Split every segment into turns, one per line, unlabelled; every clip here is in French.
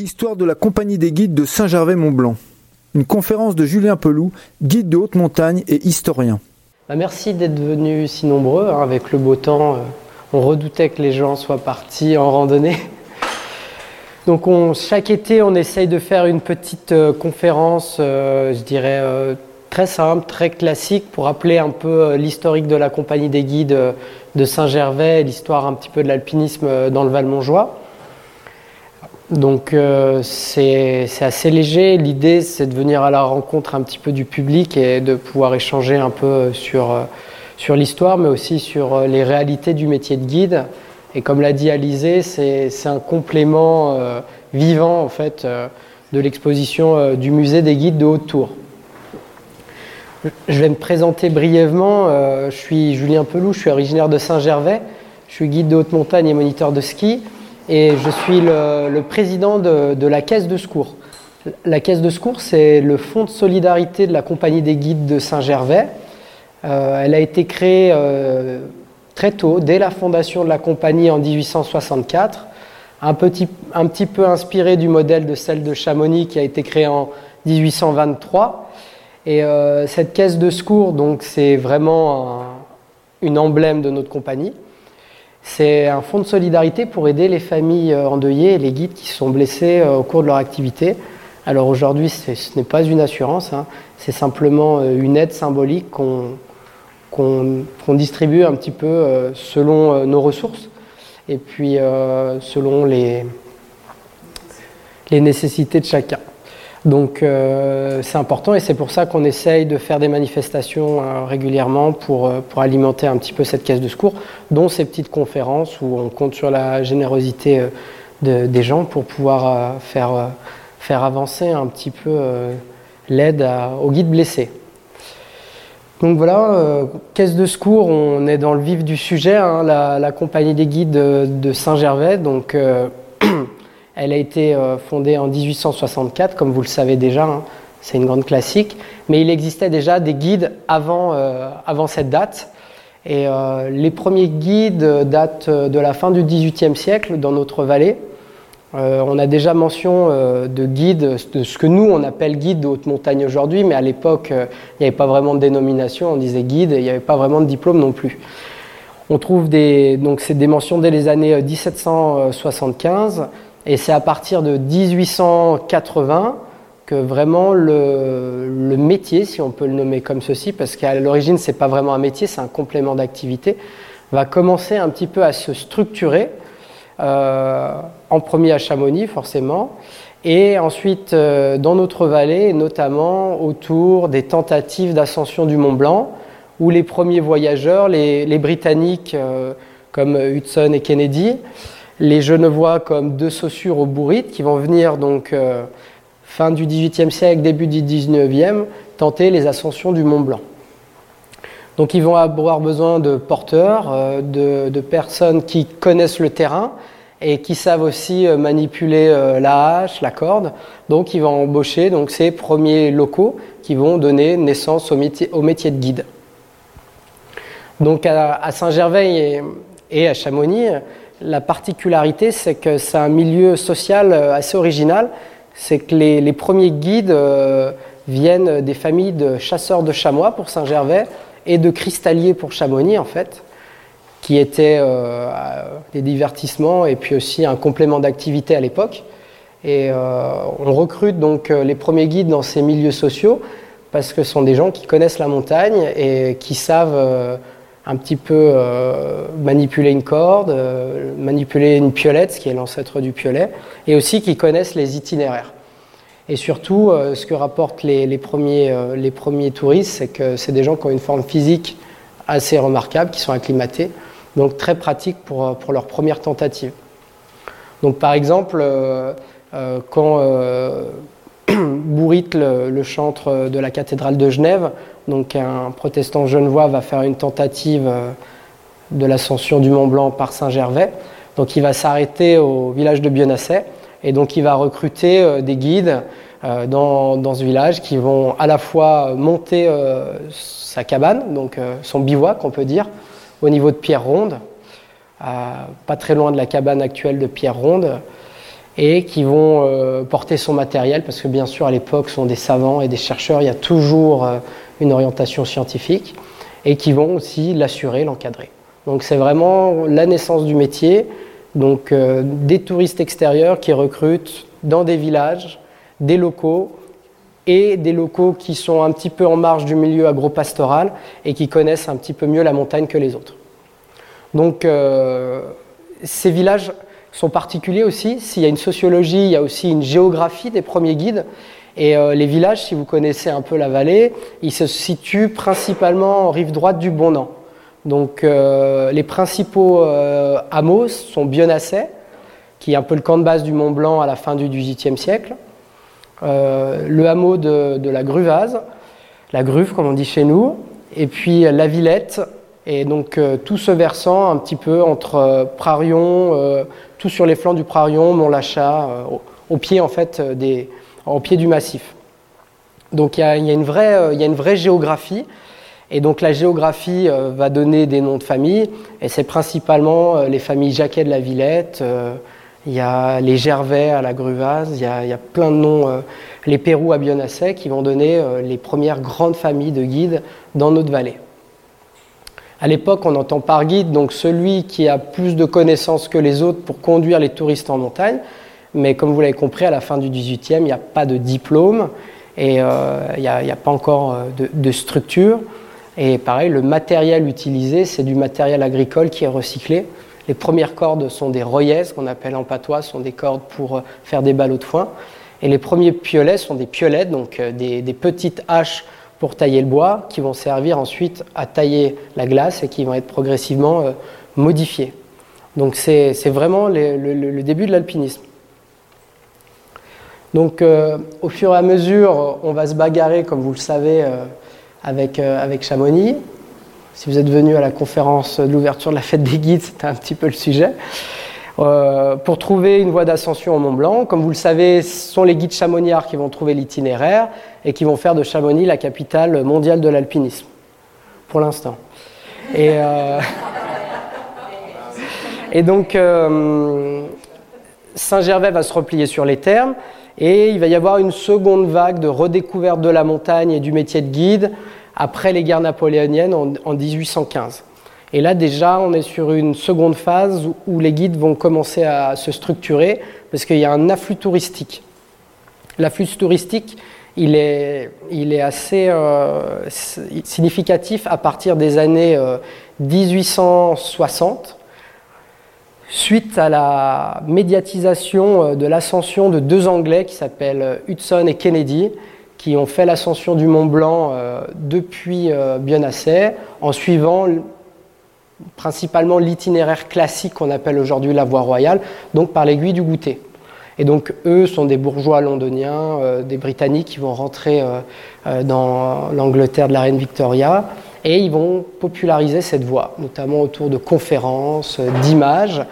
Histoire de la Compagnie des guides de Saint-Gervais-Mont-Blanc. Une conférence de Julien Peloux, guide de haute montagne et historien.
Bah, merci d'être venus si nombreux. hein, avec le beau temps, euh, on redoutait que les gens soient partis en randonnée. Donc on- chaque été, on essaye de faire une petite euh, conférence, euh, je dirais, très simple, très classique, pour rappeler un peu l'historique de la Compagnie des guides de Saint-Gervais, l'histoire un petit peu de l'alpinisme dans le Val-Montjoie. Donc euh, c'est assez léger. L'idée, c'est de venir à la rencontre un petit peu du public et de pouvoir échanger un peu sur, euh, sur l'histoire, mais aussi sur euh, les réalités du métier de guide. Et comme l'a dit Alizé, c'est un complément euh, vivant en fait euh, de l'exposition euh, du musée des guides de Haute-Tour. Je vais me présenter brièvement. Euh, je suis Julien Peloux, je suis originaire de Saint-Gervais. Je suis guide de haute montagne et moniteur de ski. Et je suis le, président de, de la Caisse de secours. La Caisse de secours, c'est le fonds de solidarité de la Compagnie des guides de Saint-Gervais. Euh, elle a été créée euh, très tôt, dès la fondation de la compagnie en 1864, un petit, un petit peu inspirée du modèle de celle de Chamonix qui a été créée en 1823. Et euh, cette caisse de secours, donc, c'est vraiment un- une emblème de notre compagnie. C'est un fonds de solidarité pour aider les familles euh, endeuillées et les guides qui sont blessés euh, au cours de leur activité. Alors aujourd'hui, ce n'est pas une assurance, hein, c'est simplement euh, une aide symbolique qu'on distribue un petit peu selon nos ressources et puis selon les nécessités de chacun. Donc euh, c'est important et c'est pour ça qu'on essaye de faire des manifestations euh, régulièrement pour, euh, pour alimenter un petit peu cette caisse de secours, dont ces petites conférences où on compte sur la générosité euh, de- des gens pour pouvoir faire, faire avancer un petit peu l'aide aux guides blessés. Donc voilà, caisse de secours, on est dans le vif du sujet, hein, la, la compagnie des guides de, de Saint-Gervais. Donc elle a été euh, fondée en 1864, comme vous le savez déjà, hein, c'est une grande classique. Mais il existait déjà des guides avant, euh, avant cette date. Et euh, les premiers guides datent de la fin du XVIIIe siècle dans notre vallée. On a déjà mention de guides, de ce que nous on appelle guide de haute montagne aujourd'hui, mais à l'époque il n'y avait pas vraiment de dénomination, on disait guide et il n'y avait pas vraiment de diplôme non plus. On trouve des, donc c'est des mentions dès les années euh, 1775 et c'est à partir de 1880 que vraiment le, le métier, si on peut le nommer comme ceci, parce qu'à l'origine c'est pas vraiment un métier, c'est un complément d'activité, va commencer un petit peu à se structurer. Euh, en premier à Chamonix forcément, et ensuite euh, dans notre vallée, notamment autour des tentatives d'ascension du Mont Blanc, où les premiers voyageurs, les, les Britanniques euh, comme Hudson et Kennedy, les Genevois comme De Saussure au Bourrite, qui vont venir donc euh, fin du XVIIIe siècle, début du XIXe, tenter les ascensions du Mont Blanc. Donc ils vont avoir besoin de porteurs, euh, de, personnes qui connaissent le terrain et qui savent aussi euh, manipuler la hache, la corde. Donc ils vont embaucher donc, ces premiers locaux qui vont donner naissance au métier, de guide. Donc à, Saint-Gervais et à Chamonix, la particularité c'est que c'est un milieu social euh, assez original. C'est que les, premiers guides euh, viennent des familles de chasseurs de chamois pour Saint-Gervais et de cristalliers pour Chamonix en fait, qui étaient euh, des divertissements et puis aussi un complément d'activité à l'époque. Et on recrute donc les premiers guides dans ces milieux sociaux parce que ce sont des gens qui connaissent la montagne et qui savent un petit peu euh, manipuler une corde, euh, manipuler une piolette, ce qui est l'ancêtre du piolet, et aussi qui connaissent les itinéraires. Et surtout, euh, ce que rapportent les, premiers, les premiers touristes, c'est que c'est des gens qui ont une forme physique assez remarquable, qui sont acclimatés, donc très pratiques pour, pour leur première tentative. Donc par exemple, quand Bourrit, le, le chantre de la cathédrale de Genève, donc un protestant genevois, va faire une tentative euh, de l'ascension du Mont Blanc par Saint-Gervais, donc il va s'arrêter au village de Bionasset, et donc il va recruter euh, des guides euh, dans, dans, ce village qui vont à la fois monter sa cabane, donc son bivouac on peut dire, au niveau de Pierre Ronde, pas très loin de la cabane actuelle de Pierre Ronde, et qui vont euh, porter son matériel, parce que bien sûr à l'époque sont des savants et des chercheurs, il y a toujours euh, une orientation scientifique, et qui vont aussi l'assurer, l'encadrer. Donc c'est vraiment la naissance du métier, donc euh, des touristes extérieurs qui recrutent dans des villages, des locaux, et des locaux qui sont un petit peu en marge du milieu agropastoral et qui connaissent un petit peu mieux la montagne que les autres. Donc ces villages sont particuliers aussi. S'il y a une sociologie, il y a aussi une géographie des premiers guides. Et euh, les villages, si vous connaissez un peu la vallée, ils se situent principalement en rive droite du Bonan. Donc euh, les principaux euh, hameaux sont Bionasset, qui est un peu le camp de base du Mont Blanc à la fin du XVIIIe siècle, le hameau de, de, la Gruvase, la Gruve comme on dit chez nous, et puis la Villette, et donc tout ce versant un petit peu entre Prarion, tout sur les flancs du Prarion, Mont-Lachat, euh, au, pied en fait euh, des, au pied du massif. Donc il y, a, une vraie, euh, il y a une vraie géographie. Et donc la géographie va donner des noms de familles, et c'est principalement les familles Jacquet de la Villette, il y a les Gervais à la Gruvase, il y y a plein de noms, les Pérou à Bionasset, qui vont donner les premières grandes familles de guides dans notre vallée. À l'époque, on entend par guide donc celui qui a plus de connaissances que les autres pour conduire les touristes en montagne. Mais comme vous l'avez compris, à la fin du XVIIIe, il n'y a pas de diplôme et euh, il n'y a, pas encore euh, de, structure. Et pareil, le matériel utilisé, c'est du matériel agricole qui est recyclé. Les premières cordes sont des royaises, qu'on appelle en patois, sont des cordes pour euh, faire des ballots de foin. Et les premiers piolets sont des piolettes, donc des, des petites haches pour tailler le bois, qui vont servir ensuite à tailler la glace et qui vont être progressivement euh, modifiés. Donc c'est vraiment le, début de l'alpinisme. Donc euh, au fur et à mesure, on va se bagarrer, comme vous le savez, euh, avec, avec Chamonix. Si vous êtes venu à la conférence de l'ouverture de la fête des guides, c'était un petit peu le sujet. Euh, pour trouver une voie d'ascension au Mont Blanc. Comme vous le savez, ce sont les guides chamoniards qui vont trouver l'itinéraire et qui vont faire de Chamonix la capitale mondiale de l'alpinisme, pour l'instant. Et, euh, donc, euh, Saint-Gervais va se replier sur les termes et il va y avoir une seconde vague de redécouverte de la montagne et du métier de guide après les guerres napoléoniennes en 1815. Et là, déjà, on est sur une seconde phase où les guides vont commencer à se structurer parce qu'il y a un afflux touristique. L'afflux touristique, il est, assez euh, significatif à partir des années 1860, euh, suite à la médiatisation euh, de l'ascension de deux Anglais qui s'appellent Hudson et Kennedy, qui ont fait l'ascension du Mont Blanc depuis Bionasset en suivant principalement l'itinéraire classique qu'on appelle aujourd'hui la voie royale, donc par l'aiguille du goûter. Et donc eux sont des bourgeois londoniens, euh, des Britanniques qui vont rentrer euh, euh, dans l'Angleterre de la reine Victoria et ils vont populariser cette voie, notamment autour de conférences, d'images,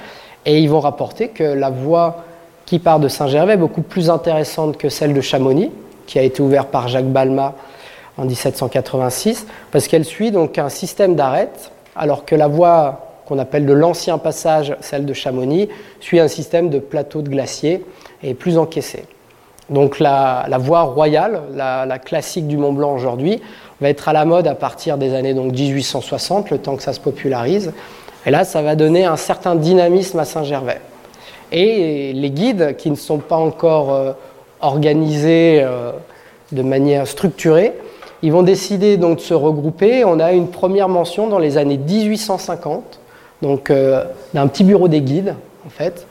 et ils vont rapporter que la voie qui part de Saint-Gervais est beaucoup plus intéressante que celle de Chamonix, qui a été ouverte par Jacques Balma en 1786, parce qu'elle suit donc un système d'arêtes alors que la voie qu'on appelle de l'ancien passage, celle de Chamonix, suit un système de plateau de glacier et est plus encaissée. Donc la, voie royale, la, classique du Mont Blanc aujourd'hui, va être à la mode à partir des années donc 1860, le temps que ça se popularise. Et là, ça va donner un certain dynamisme à Saint-Gervais. Et les guides qui ne sont pas encore euh, organisés euh, de manière structurée ils vont décider donc de se regrouper. On a une première mention dans les années 1850, donc euh, d'un petit bureau des guides, en fait,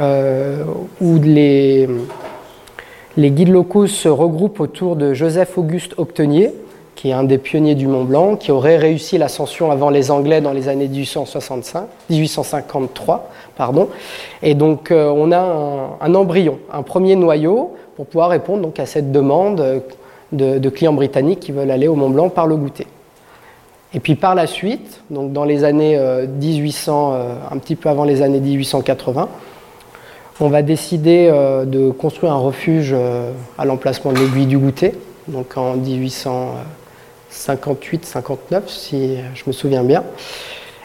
euh, où les, guides locaux se regroupent autour de Joseph-Auguste Octenier, qui est un des pionniers du Mont Blanc, qui aurait réussi l'ascension avant les Anglais dans les années 1865, 1853. Pardon. Et donc euh, on a un, un, embryon, un premier noyau, pour pouvoir répondre donc, à cette demande de, clients britanniques qui veulent aller au Mont Blanc par le goûter. Et puis par la suite, donc dans les années 1800, euh, euh, un petit peu avant les années 1880, on va décider euh, de construire un refuge à l'emplacement de l'aiguille du goûter, donc en 1858-59 si je me souviens bien.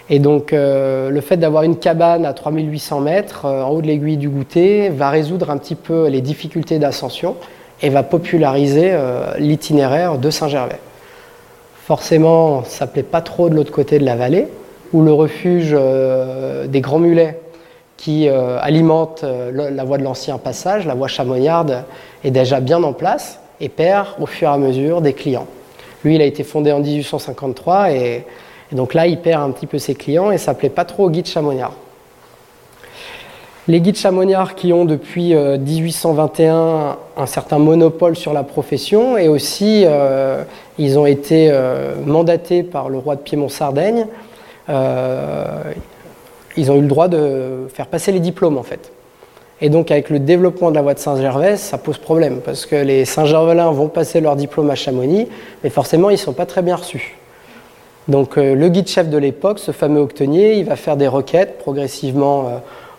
Et donc, le fait d'avoir une cabane à 3800 mètres en haut de l'aiguille du goûter va résoudre un petit peu les difficultés d'ascension et va populariser l'itinéraire de Saint-Gervais. Forcément, ça ne plaît pas trop de l'autre côté de la vallée, où le refuge des Grands Mulets qui euh, alimente euh, la voie de l'ancien passage, la voie chamonniarde, est déjà bien en place et perd au fur et à mesure des clients. Lui, il a été fondé en 1853 et, donc là, il perd un petit peu ses clients et ça ne plaît pas trop aux guides chamonniards. Les guides chamonniards qui ont depuis 1821 euh, un certain monopole sur la profession et aussi ils ont été mandatés par le roi de Piémont-Sardaigne ils ont eu le droit de faire passer les diplômes en fait. Et donc avec le développement de la voie de Saint-Gervais, ça pose problème parce que les Saint-Gervelins vont passer leur diplôme à Chamonix, mais forcément ils ne sont pas très bien reçus. Donc euh, le guide chef de l'époque, ce fameux octonier, il va faire des requêtes progressivement euh,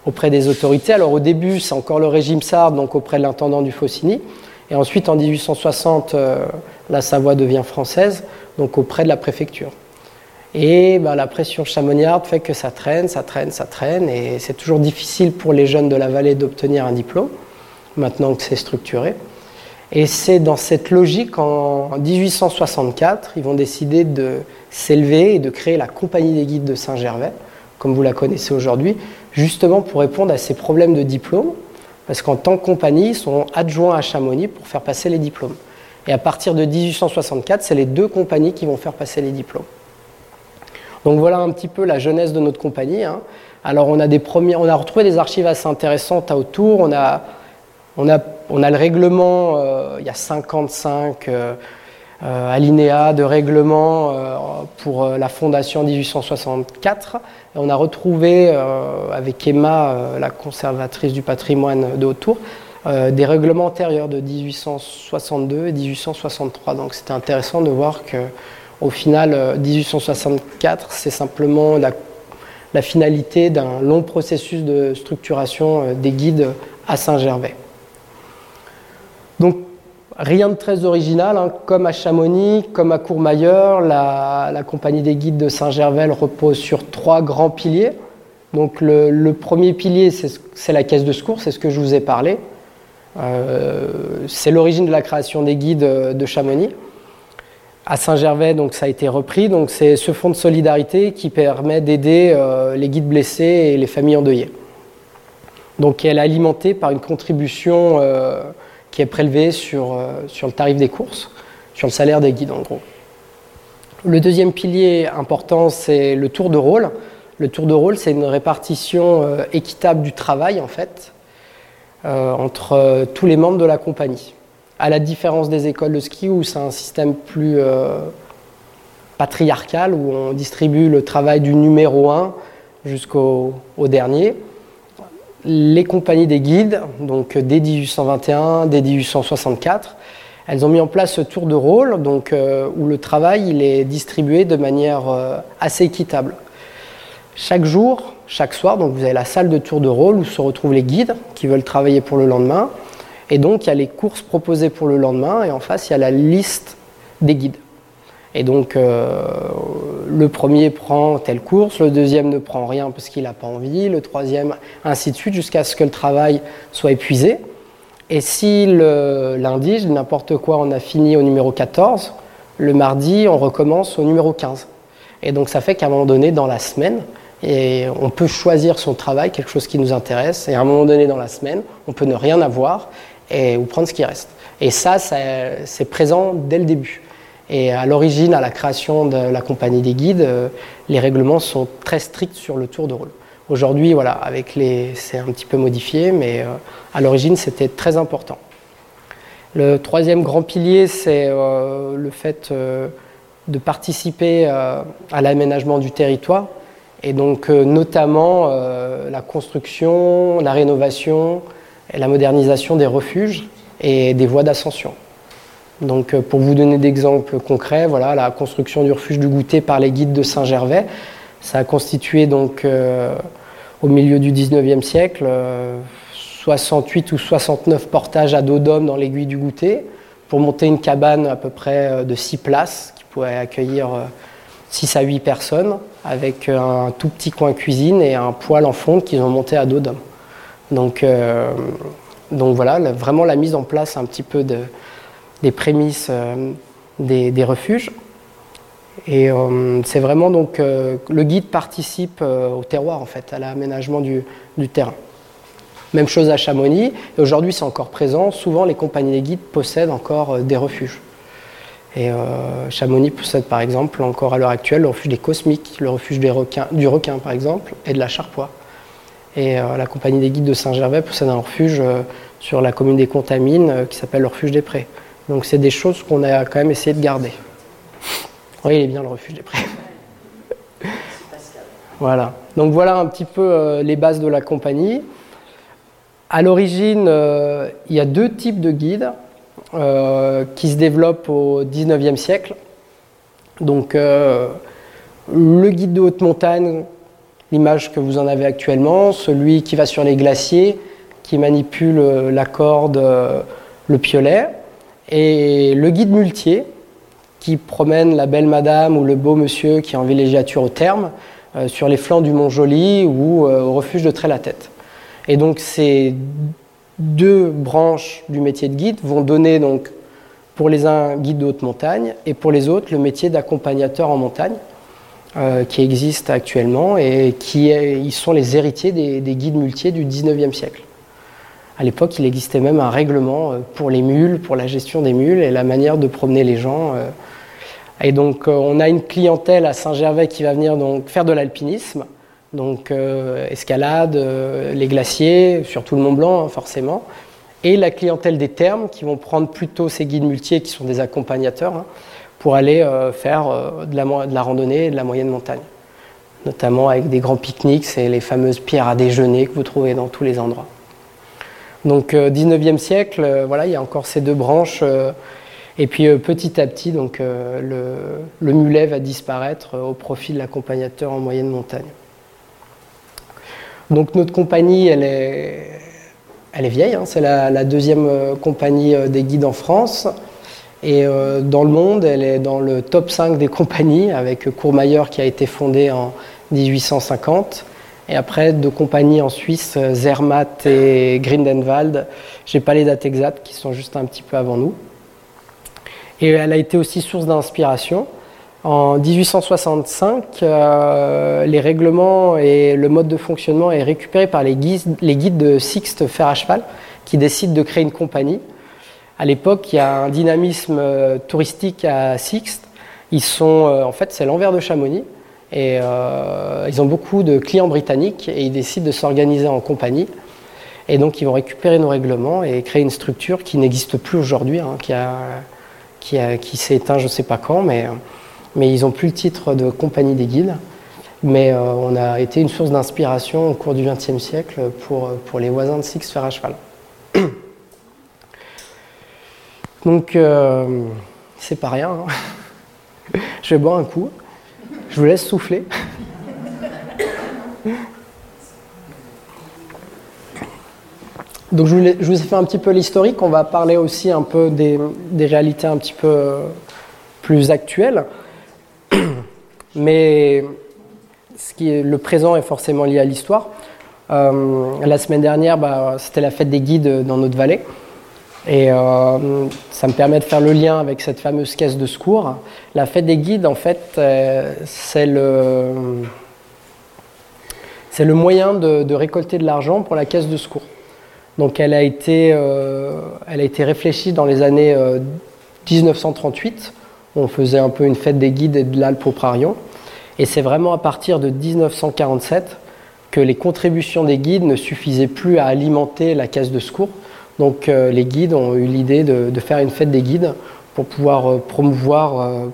auprès des autorités. Alors au début, c'est encore le régime sarde, donc auprès de l'intendant du Faucigny. Et ensuite, en 1860, euh, la Savoie devient française, donc auprès de la préfecture. Et ben, la pression chamonniarde fait que ça traîne, ça traîne, ça traîne, et c'est toujours difficile pour les jeunes de la vallée d'obtenir un diplôme, maintenant que c'est structuré. Et c'est dans cette logique qu'en 1864, ils vont décider de s'élever et de créer la Compagnie des guides de Saint-Gervais, comme vous la connaissez aujourd'hui, justement pour répondre à ces problèmes de diplôme, parce qu'en tant que compagnie, ils sont adjoints à Chamonix pour faire passer les diplômes. Et à partir de 1864, c'est les deux compagnies qui vont faire passer les diplômes. Donc voilà un petit peu la jeunesse de notre compagnie. Hein. Alors on a, des premiers, on a retrouvé des archives assez intéressantes autour. On a, le règlement, euh, il y a 55 euh, euh, alinéas de règlement pour la fondation 1864. Et on a retrouvé avec Emma, la conservatrice du patrimoine de Autour, des règlements antérieurs de 1862 et 1863. Donc c'était intéressant de voir que au final, 1864, euh, c'est simplement la, finalité d'un long processus de structuration euh, des guides à Saint-Gervais. Donc, rien de très original, hein. comme à Chamonix, comme à Courmayeur, la, compagnie des guides de Saint-Gervais repose sur trois grands piliers. Donc, le, premier pilier, c'est la caisse de secours, c'est ce que je vous ai parlé. Euh, c'est l'origine de la création des guides de Chamonix à Saint-Gervais, donc ça a été repris. Donc c'est ce fonds de solidarité qui permet d'aider euh, les guides blessés et les familles endeuillées. Donc elle est alimentée par une contribution euh, qui est prélevée sur, euh, sur le tarif des courses, sur le salaire des guides en gros. Le deuxième pilier important, c'est le tour de rôle. Le tour de rôle, c'est une répartition équitable du travail en fait entre tous les membres de la compagnie à la différence des écoles de ski où c'est un système plus euh, patriarcal, où on distribue le travail du numéro 1 jusqu'au dernier. Les compagnies des guides, donc dès 1821, dès 1864, elles ont mis en place ce tour de rôle, donc, euh, où le travail il est distribué de manière euh, assez équitable. Chaque jour, chaque soir, donc vous avez la salle de tour de rôle où se retrouvent les guides qui veulent travailler pour le lendemain. Et donc, il y a les courses proposées pour le lendemain, et en face, il y a la liste des guides. Et donc, euh, le premier prend telle course, le deuxième ne prend rien parce qu'il n'a pas envie, le troisième, ainsi de suite, jusqu'à ce que le travail soit épuisé. Et si le lundi, n'importe quoi, on a fini au numéro 14, le mardi, on recommence au numéro 15. Et donc, ça fait qu'à un moment donné, dans la semaine, on peut choisir son travail, quelque chose qui nous intéresse, et à un moment donné dans la semaine, on peut ne rien avoir, ou prendre ce qui reste. Et ça, c'est présent dès le début. Et à l'origine, à la création de la compagnie des guides, euh, les règlements sont très stricts sur le tour de rôle. Aujourd'hui, voilà, avec les, c'est un petit peu modifié, mais euh, à l'origine, c'était très important. Le troisième grand pilier, c'est euh, le fait de participer à l'aménagement du territoire, et donc notamment la construction, la rénovation, la modernisation des refuges et des voies d'ascension. Donc, euh, pour vous donner des exemples concrets, voilà, la construction du refuge du goûter par les guides de Saint-Gervais, ça a constitué donc euh, au milieu du 19e siècle 68 euh, ou 69 portages à dos d'homme dans l'aiguille du goûter pour monter une cabane à peu près de 6 places qui pourrait accueillir 6 à 8 personnes avec un tout petit coin cuisine et un poêle en fonte qu'ils ont monté à dos d'homme. Donc, donc voilà, vraiment la mise en place un petit peu de, des prémices des, refuges. Et c'est vraiment donc le guide participe au terroir en fait, à l'aménagement du, terrain. Même chose à Chamonix, et aujourd'hui c'est encore présent, souvent les compagnies des guides possèdent encore des refuges. Et euh, Chamonix possède par exemple encore à l'heure actuelle le refuge des Cosmiques, le refuge des requins, du requin par exemple, et de la Charpoix. Et euh, la compagnie des guides de Saint-Gervais possède un refuge euh, sur la commune des Contamines qui s'appelle le refuge des Prés. Donc c'est des choses qu'on a quand même essayé de garder. Oui, il est bien le refuge des Prés. voilà. Donc voilà un petit peu les bases de la compagnie. À l'origine, il y a deux types de guides. Euh, qui se développe au 19e siècle. Donc euh, le guide de haute montagne, l'image que vous en avez actuellement, celui qui va sur les glaciers, qui manipule euh, la corde, le piolet, et le guide muletier, qui promène la belle madame ou le beau monsieur qui est en villégiature au terme, sur les flancs du Mont Joli ou au refuge de Trait-la-Tête. Et donc c'est deux branches du métier de guide vont donner donc pour les uns guide de haute montagne et pour les autres le métier d'accompagnateur en montagne euh, qui existe actuellement et qui sont les héritiers des, guides muletiers du 19e siècle. À l'époque, il existait même un règlement euh, pour les mules, pour la gestion des mules et la manière de promener les gens. Euh. Et donc, on a une clientèle à Saint-Gervais qui va venir donc faire de l'alpinisme donc euh, escalade, euh, les glaciers, surtout le Mont Blanc hein, forcément, et la clientèle des thermes qui vont prendre plutôt ces guides muletiers qui sont des accompagnateurs hein, pour aller euh, faire de la, de, la, randonnée et de la moyenne montagne, notamment avec des grands pique-niques, c'est les fameuses pierres à déjeuner que vous trouvez dans tous les endroits. Donc 19e siècle, voilà, il y a encore ces deux branches. et puis petit à petit, donc, le, le, mulet va disparaître au profit de l'accompagnateur en moyenne montagne. Donc notre compagnie, elle est, elle est vieille, hein. c'est la, deuxième euh, compagnie euh, des guides en France. Et euh, dans le monde, elle est dans le top 5 des compagnies, avec Courmayeur qui a été fondée en 1850. Et après, deux compagnies en Suisse, Zermatt et Grindenwald. J'ai pas les dates exactes, qui sont juste un petit peu avant nous. Et elle a été aussi source d'inspiration. En 1865, euh, les règlements et le mode de fonctionnement est récupéré par les guides, de Sixte Fer à cheval qui décident de créer une compagnie. À l'époque, il y a un dynamisme euh, touristique à Sixte. Ils sont, euh, en fait, c'est l'envers de Chamonix. Et ils ont beaucoup de clients britanniques et ils décident de s'organiser en compagnie. Et donc, ils vont récupérer nos règlements et créer une structure qui n'existe plus aujourd'hui, hein, qui, qui s'est éteint je ne sais pas quand, mais mais ils n'ont plus le titre de compagnie des guides. Mais euh, on a été une source d'inspiration au cours du XXe siècle pour, pour les voisins de Six Fer à cheval. Donc, euh, c'est pas rien. Hein. Je vais boire un coup. Je vous laisse souffler. Donc, je vous, ai fait un petit peu l'historique. On va parler aussi un peu des, réalités un petit peu plus actuelles. Mais ce qui est, le présent est forcément lié à l'histoire. Euh, la semaine dernière, bah, c'était la fête des guides dans notre vallée. Et euh, ça me permet de faire le lien avec cette fameuse caisse de secours. La fête des guides, en fait, euh, c'est le, c'est le moyen de, récolter de l'argent pour la caisse de secours. Donc elle a été, elle a été réfléchie dans les années 1938 on faisait un peu une fête des guides et de l'Alpe au Prarion. Et c'est vraiment à partir de 1947 que les contributions des guides ne suffisaient plus à alimenter la caisse de secours. Donc euh, les guides ont eu l'idée de, faire une fête des guides pour pouvoir euh, promouvoir euh,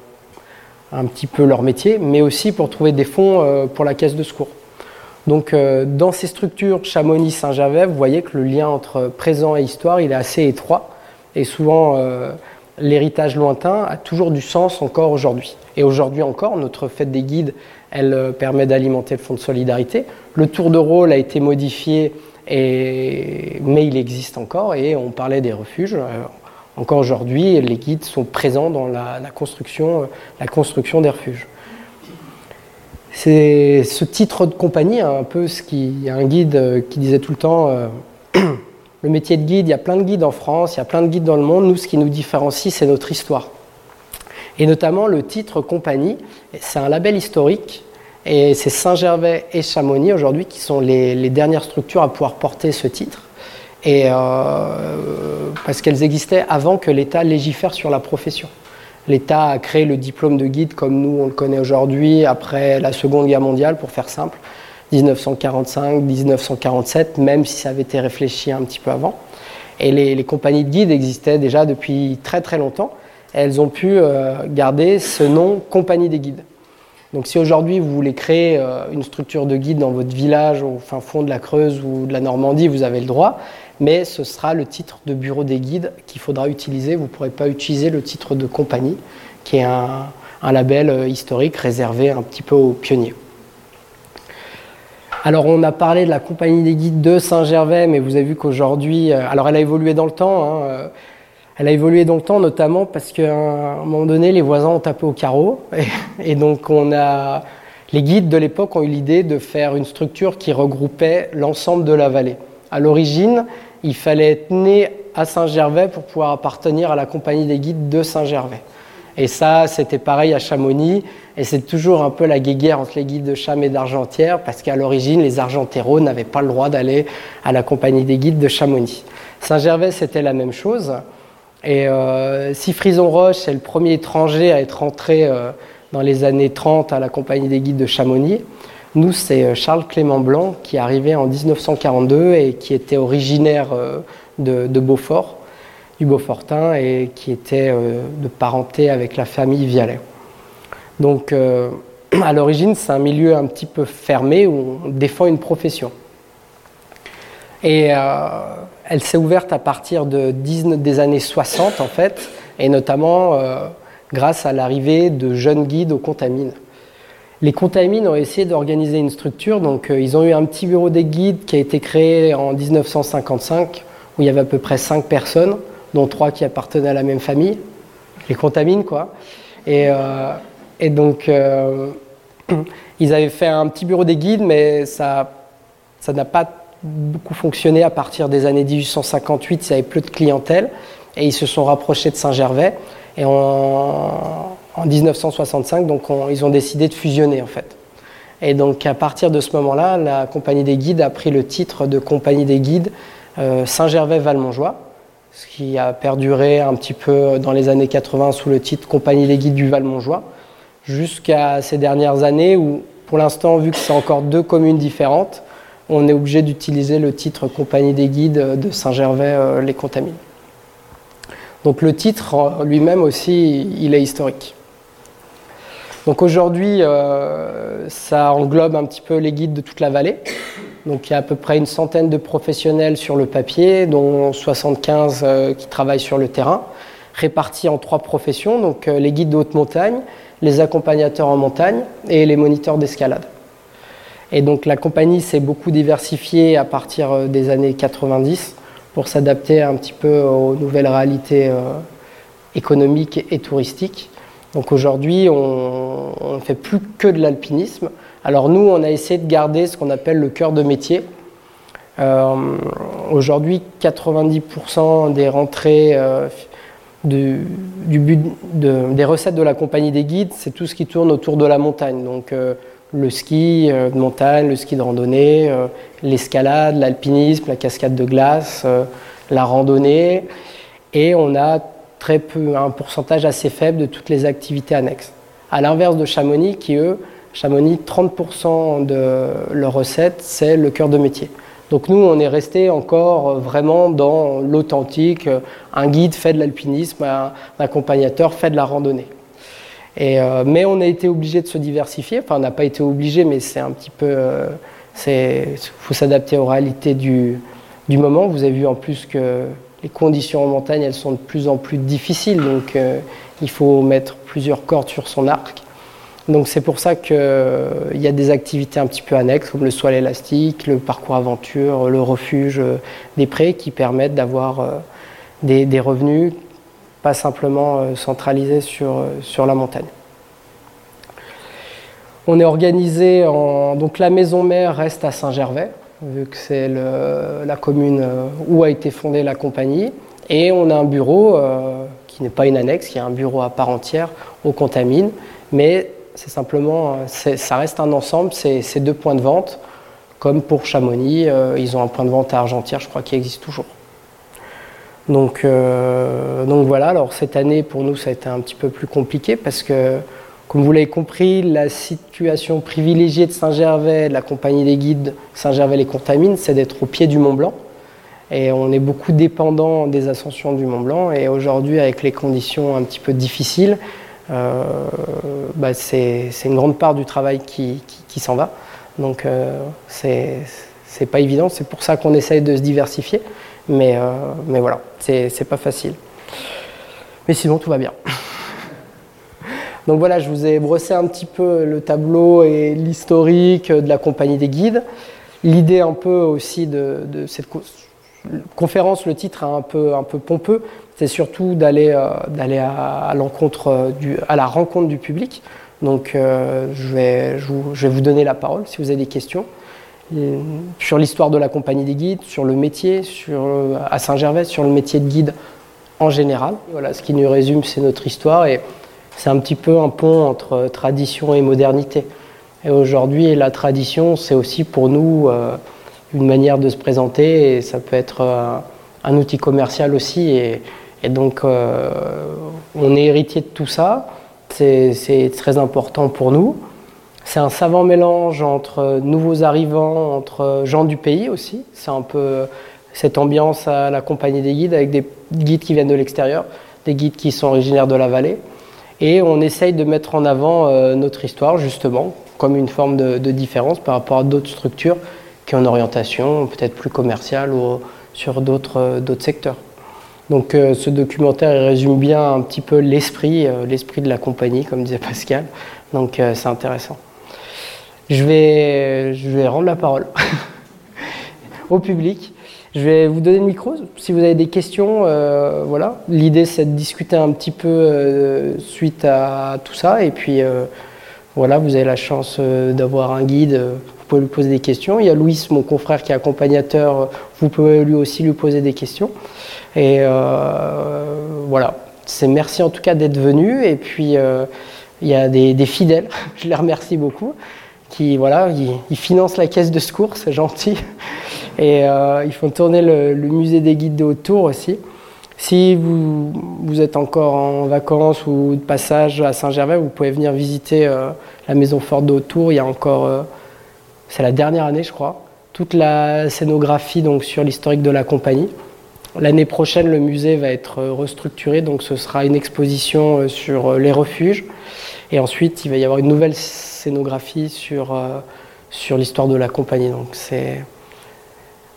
un petit peu leur métier, mais aussi pour trouver des fonds pour la caisse de secours. Donc dans ces structures Chamonix-Saint-Gervais, vous voyez que le lien entre présent et histoire, il est assez étroit. Et souvent, l'héritage lointain a toujours du sens encore aujourd'hui. Et aujourd'hui encore, notre fête des guides, elle permet d'alimenter le fonds de solidarité. Le tour de rôle a été modifié, mais il existe encore. Et on parlait des refuges. Euh, encore aujourd'hui, les guides sont présents dans la, construction, euh, la construction des refuges. C'est ce titre de compagnie, hein, un peu ce qui, y a un guide euh, qui disait tout le temps, le métier de guide, il y a plein de guides en France, il y a plein de guides dans le monde. Nous, ce qui nous différencie, c'est notre histoire. Et notamment le titre compagnie, c'est un label historique. Et c'est Saint-Gervais et Chamonix aujourd'hui qui sont les, dernières structures à pouvoir porter ce titre. Et euh, parce qu'elles existaient avant que l'État légifère sur la profession. L'État a créé le diplôme de guide comme nous on le connaît aujourd'hui après la Seconde Guerre mondiale, pour faire simple, 1945-1947, même si ça avait été réfléchi un petit peu avant. Et les, compagnies de guides existaient déjà depuis très très longtemps. Elles ont pu euh, garder ce nom Compagnie des guides. Donc si aujourd'hui vous voulez créer euh, une structure de guide dans votre village au fin fond de la Creuse ou de la Normandie, vous avez le droit mais ce sera le titre de bureau des guides qu'il faudra utiliser. Vous ne pourrez pas utiliser le titre de compagnie, qui est un, label euh, historique réservé un petit peu aux pionniers. Alors on a parlé de la compagnie des guides de Saint-Gervais, mais vous avez vu qu'aujourd'hui, euh, alors elle a évolué dans le temps. Hein, elle a évolué dans le temps, notamment parce qu'à un moment donné, les voisins ont tapé au carreau, et, donc on a les guides de l'époque ont eu l'idée de faire une structure qui regroupait l'ensemble de la vallée. À l'origine, il fallait être né à Saint-Gervais pour pouvoir appartenir à la compagnie des guides de Saint-Gervais. Et ça, c'était pareil à Chamonix, et c'est toujours un peu la guéguerre entre les guides de Cham et d'Argentière, parce qu'à l'origine, les Argentéraux n'avaient pas le droit d'aller à la compagnie des guides de Chamonix. Saint-Gervais, c'était la même chose. Et euh, si Frison Roche est le premier étranger à être rentré euh, dans les années 30 à la compagnie des guides de Chamonix, nous, c'est euh, Charles Clément Blanc qui est arrivé en 1942 et qui était originaire de, Beaufort, du Beaufortin, et qui était de parenté avec la famille Vialet. Donc, à l'origine, c'est un milieu un petit peu fermé où on défend une profession. Et elle s'est ouverte à partir de des années 60, en fait, et notamment grâce à l'arrivée de jeunes guides aux Contamines. Les Contamines ont essayé d'organiser une structure, donc euh, ils ont eu un petit bureau des guides qui a été créé en 1955, où il y avait à peu près 5 personnes, dont 3 qui appartenaient à la même famille, les Contamines quoi. Et, euh, donc euh, ils avaient fait un petit bureau des guides, mais ça n'a pas beaucoup fonctionné à partir des années 1858, il y avait plus de clientèle, et ils se sont rapprochés de Saint-Gervais. Et en, en 1965, donc ils ont décidé de fusionner en fait. Et donc à partir de ce moment-là, la Compagnie des Guides a pris le titre de Compagnie des Guides euh, Saint-Gervais-Valmontjoie, ce qui a perduré un petit peu dans les années 80 sous le titre Compagnie des Guides du Valmontjoie, jusqu'à ces dernières années où, pour l'instant, vu que c'est encore deux communes différentes, on est obligé d'utiliser le titre Compagnie des Guides de Saint-Gervais-les-Contamines. Euh, donc le titre lui-même aussi, il est historique. Donc aujourd'hui, euh, ça englobe un petit peu les guides de toute la vallée. Donc il y a à peu près une centaine de professionnels sur le papier, dont 75 euh, qui travaillent sur le terrain, répartis en trois professions, donc euh, les guides de haute montagne, les accompagnateurs en montagne et les moniteurs d'escalade. Et donc la compagnie s'est beaucoup diversifiée à partir des années 90 pour s'adapter un petit peu aux nouvelles réalités économiques et touristiques. Donc aujourd'hui, on ne fait plus que de l'alpinisme. Alors nous, on a essayé de garder ce qu'on appelle le cœur de métier. Euh, aujourd'hui, 90% des rentrées euh, des recettes de la compagnie des guides, c'est tout ce qui tourne autour de la montagne. Euh, le ski de montagne, le ski de randonnée, l'escalade, l'alpinisme, la cascade de glace, la randonnée. Et on a très peu, un pourcentage assez faible de toutes les activités annexes. À l'inverse de Chamonix, qui eux, Chamonix, 30% de leurs recettes, c'est le cœur de métier. Donc nous, on est resté encore vraiment dans l'authentique. Un guide fait de l'alpinisme, un, accompagnateur fait de la randonnée. Euh, mais on a été obligé de se diversifier. Enfin, on n'a pas été obligé, mais c'est un petit peu. Il euh, faut s'adapter aux réalités du, du moment. Vous avez vu en plus que les conditions en montagne, elles sont de plus en plus difficiles, donc euh, il faut mettre plusieurs cordes sur son arc. Donc c'est pour ça qu'il y a des activités un petit peu annexes, comme le soil élastique, le parcours aventure, le refuge des prés, qui permettent d'avoir des, revenus pas simplement centralisés sur, sur la montagne. On est organisé en. Donc la maison mère reste à Saint-Gervais, vu que c'est la commune où a été fondée la compagnie. Et on a un bureau qui n'est pas une annexe, qui est un bureau à part entière au Contamine. Mais c'est simplement. Ça reste un ensemble, c'est deux points de vente. Comme pour Chamonix, ils ont un point de vente à Argentière, je crois, qui existe toujours. Donc, euh, donc voilà, alors cette année pour nous ça a été un petit peu plus compliqué parce que, comme vous l'avez compris, la situation privilégiée de Saint-Gervais, de la compagnie des guides Saint-Gervais-les Contamines, c'est d'être au pied du Mont Blanc. Et on est beaucoup dépendant des ascensions du Mont Blanc. Et aujourd'hui, avec les conditions un petit peu difficiles, euh, bah, c'est une grande part du travail qui, qui, s'en va. Donc euh, c'est pas évident, c'est pour ça qu'on essaye de se diversifier. Mais, euh, mais voilà, c'est pas facile. Mais sinon, tout va bien. Donc voilà, je vous ai brossé un petit peu le tableau et l'historique de la compagnie des guides. L'idée un peu aussi de, cette conférence, le titre est un peu, un peu pompeux, c'est surtout d'aller euh, d'aller à, l'encontre à la rencontre du public. Donc euh, je, vais, je, vais vous donner la parole si vous avez des questions sur l'histoire de la compagnie des guides, sur le métier, sur, à Saint-Gervais, sur le métier de guide en général. Voilà, ce qui nous résume, c'est notre histoire et c'est un petit peu un pont entre tradition et modernité. Et aujourd'hui, la tradition, c'est aussi pour nous euh, une manière de se présenter et ça peut être euh, un outil commercial aussi. Et, donc, euh, on est héritier de tout ça. C'est très important pour nous. C'est un savant mélange entre nouveaux arrivants, entre gens du pays aussi. C'est un peu cette ambiance à la compagnie des guides avec des guides qui viennent de l'extérieur, des guides qui sont originaires de la vallée. Et on essaye de mettre en avant euh, notre histoire justement comme une forme de, différence par rapport à d'autres structures qui ont une orientation peut-être plus commerciale ou sur d'autres euh, secteurs. Donc euh, ce documentaire résume bien un petit peu l'esprit, l'esprit de la compagnie, comme disait Pascal. Donc c'est intéressant. Je vais, je vais rendre la parole au public. Je vais vous donner le micro. Si vous avez des questions, euh, voilà. L'idée, c'est de discuter un petit peu euh, suite à tout ça. Et puis, euh, voilà, vous avez la chance d'avoir un guide. Vous pouvez lui poser des questions. Il y a Louis, mon confrère, qui est accompagnateur. Vous pouvez lui aussi lui poser des questions. Et voilà. C'est merci en tout cas d'être venu. Et puis, il y a des, des fidèles. Je les remercie beaucoup qui voilà, ils, financent la caisse de secours, c'est gentil. Et euh, ils font tourner le, musée des guides de Haute-Tour aussi. Si vous, êtes encore en vacances ou de passage à Saint-Gervais, vous pouvez venir visiter euh, la maison forte de Haute-Tour. Il y a encore, euh, c'est la dernière année je crois, toute la scénographie donc, sur l'historique de la compagnie. L'année prochaine, le musée va être restructuré, donc ce sera une exposition sur les refuges. Et ensuite, il va y avoir une nouvelle scénographie sur, euh, sur l'histoire de la compagnie. Donc c'est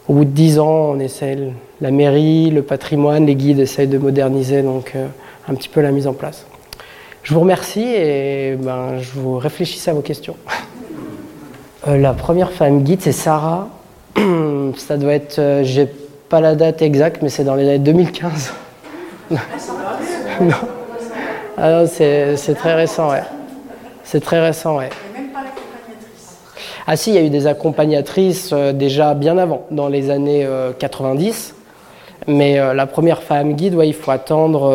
au bout de dix ans, on essaie, la mairie, le patrimoine, les guides essayent de moderniser donc euh, un petit peu la mise en place. Je vous remercie et ben, je vous réfléchissez à vos questions. Euh, la première femme guide, c'est Sarah. Ça doit être, j'ai pas la date exacte, mais c'est dans les années 2015. non. Ah c'est très récent, ouais. C'est très récent, ouais. Et même pas l'accompagnatrice Ah si, il y a eu des accompagnatrices euh, déjà bien avant, dans les années 90. Euh, Mais euh, la première femme guide, ouais, il faut attendre,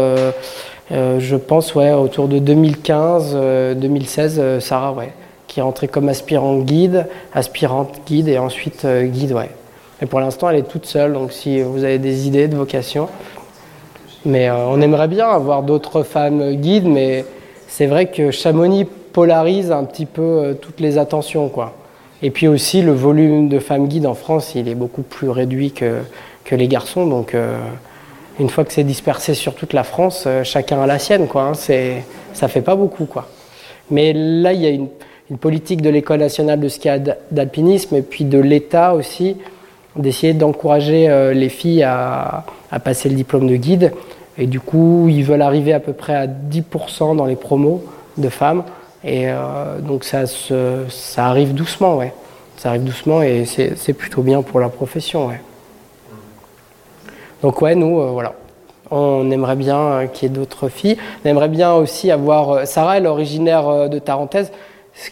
je pense, ouais, autour de 2015-2016, Sarah, ouais, qui est rentrée comme aspirante guide, aspirante guide et ensuite guide, ouais. Et pour l'instant, elle est toute seule, donc si vous avez des idées de vocation. Mais on aimerait bien avoir d'autres femmes guides, mais c'est vrai que Chamonix polarise un petit peu euh, toutes les attentions. Quoi. Et puis aussi, le volume de femmes guides en France, il est beaucoup plus réduit que, que les garçons. Donc, euh, une fois que c'est dispersé sur toute la France, euh, chacun a la sienne. Quoi, hein. ça fait pas beaucoup. Quoi. Mais là, il y a une, une politique de l'École nationale de ski d'alpinisme et puis de l'État aussi d'essayer d'encourager les filles à, passer le diplôme de guide. Et du coup, ils veulent arriver à peu près à 10% dans les promos de femmes. Et euh, donc ça, arrive doucement, ouais. Ça arrive doucement et c'est plutôt bien pour la profession, ouais. Donc ouais, nous, euh, voilà. On aimerait bien qu'il y ait d'autres filles. On aimerait bien aussi avoir... Euh, Sarah, elle est originaire de Tarentaise.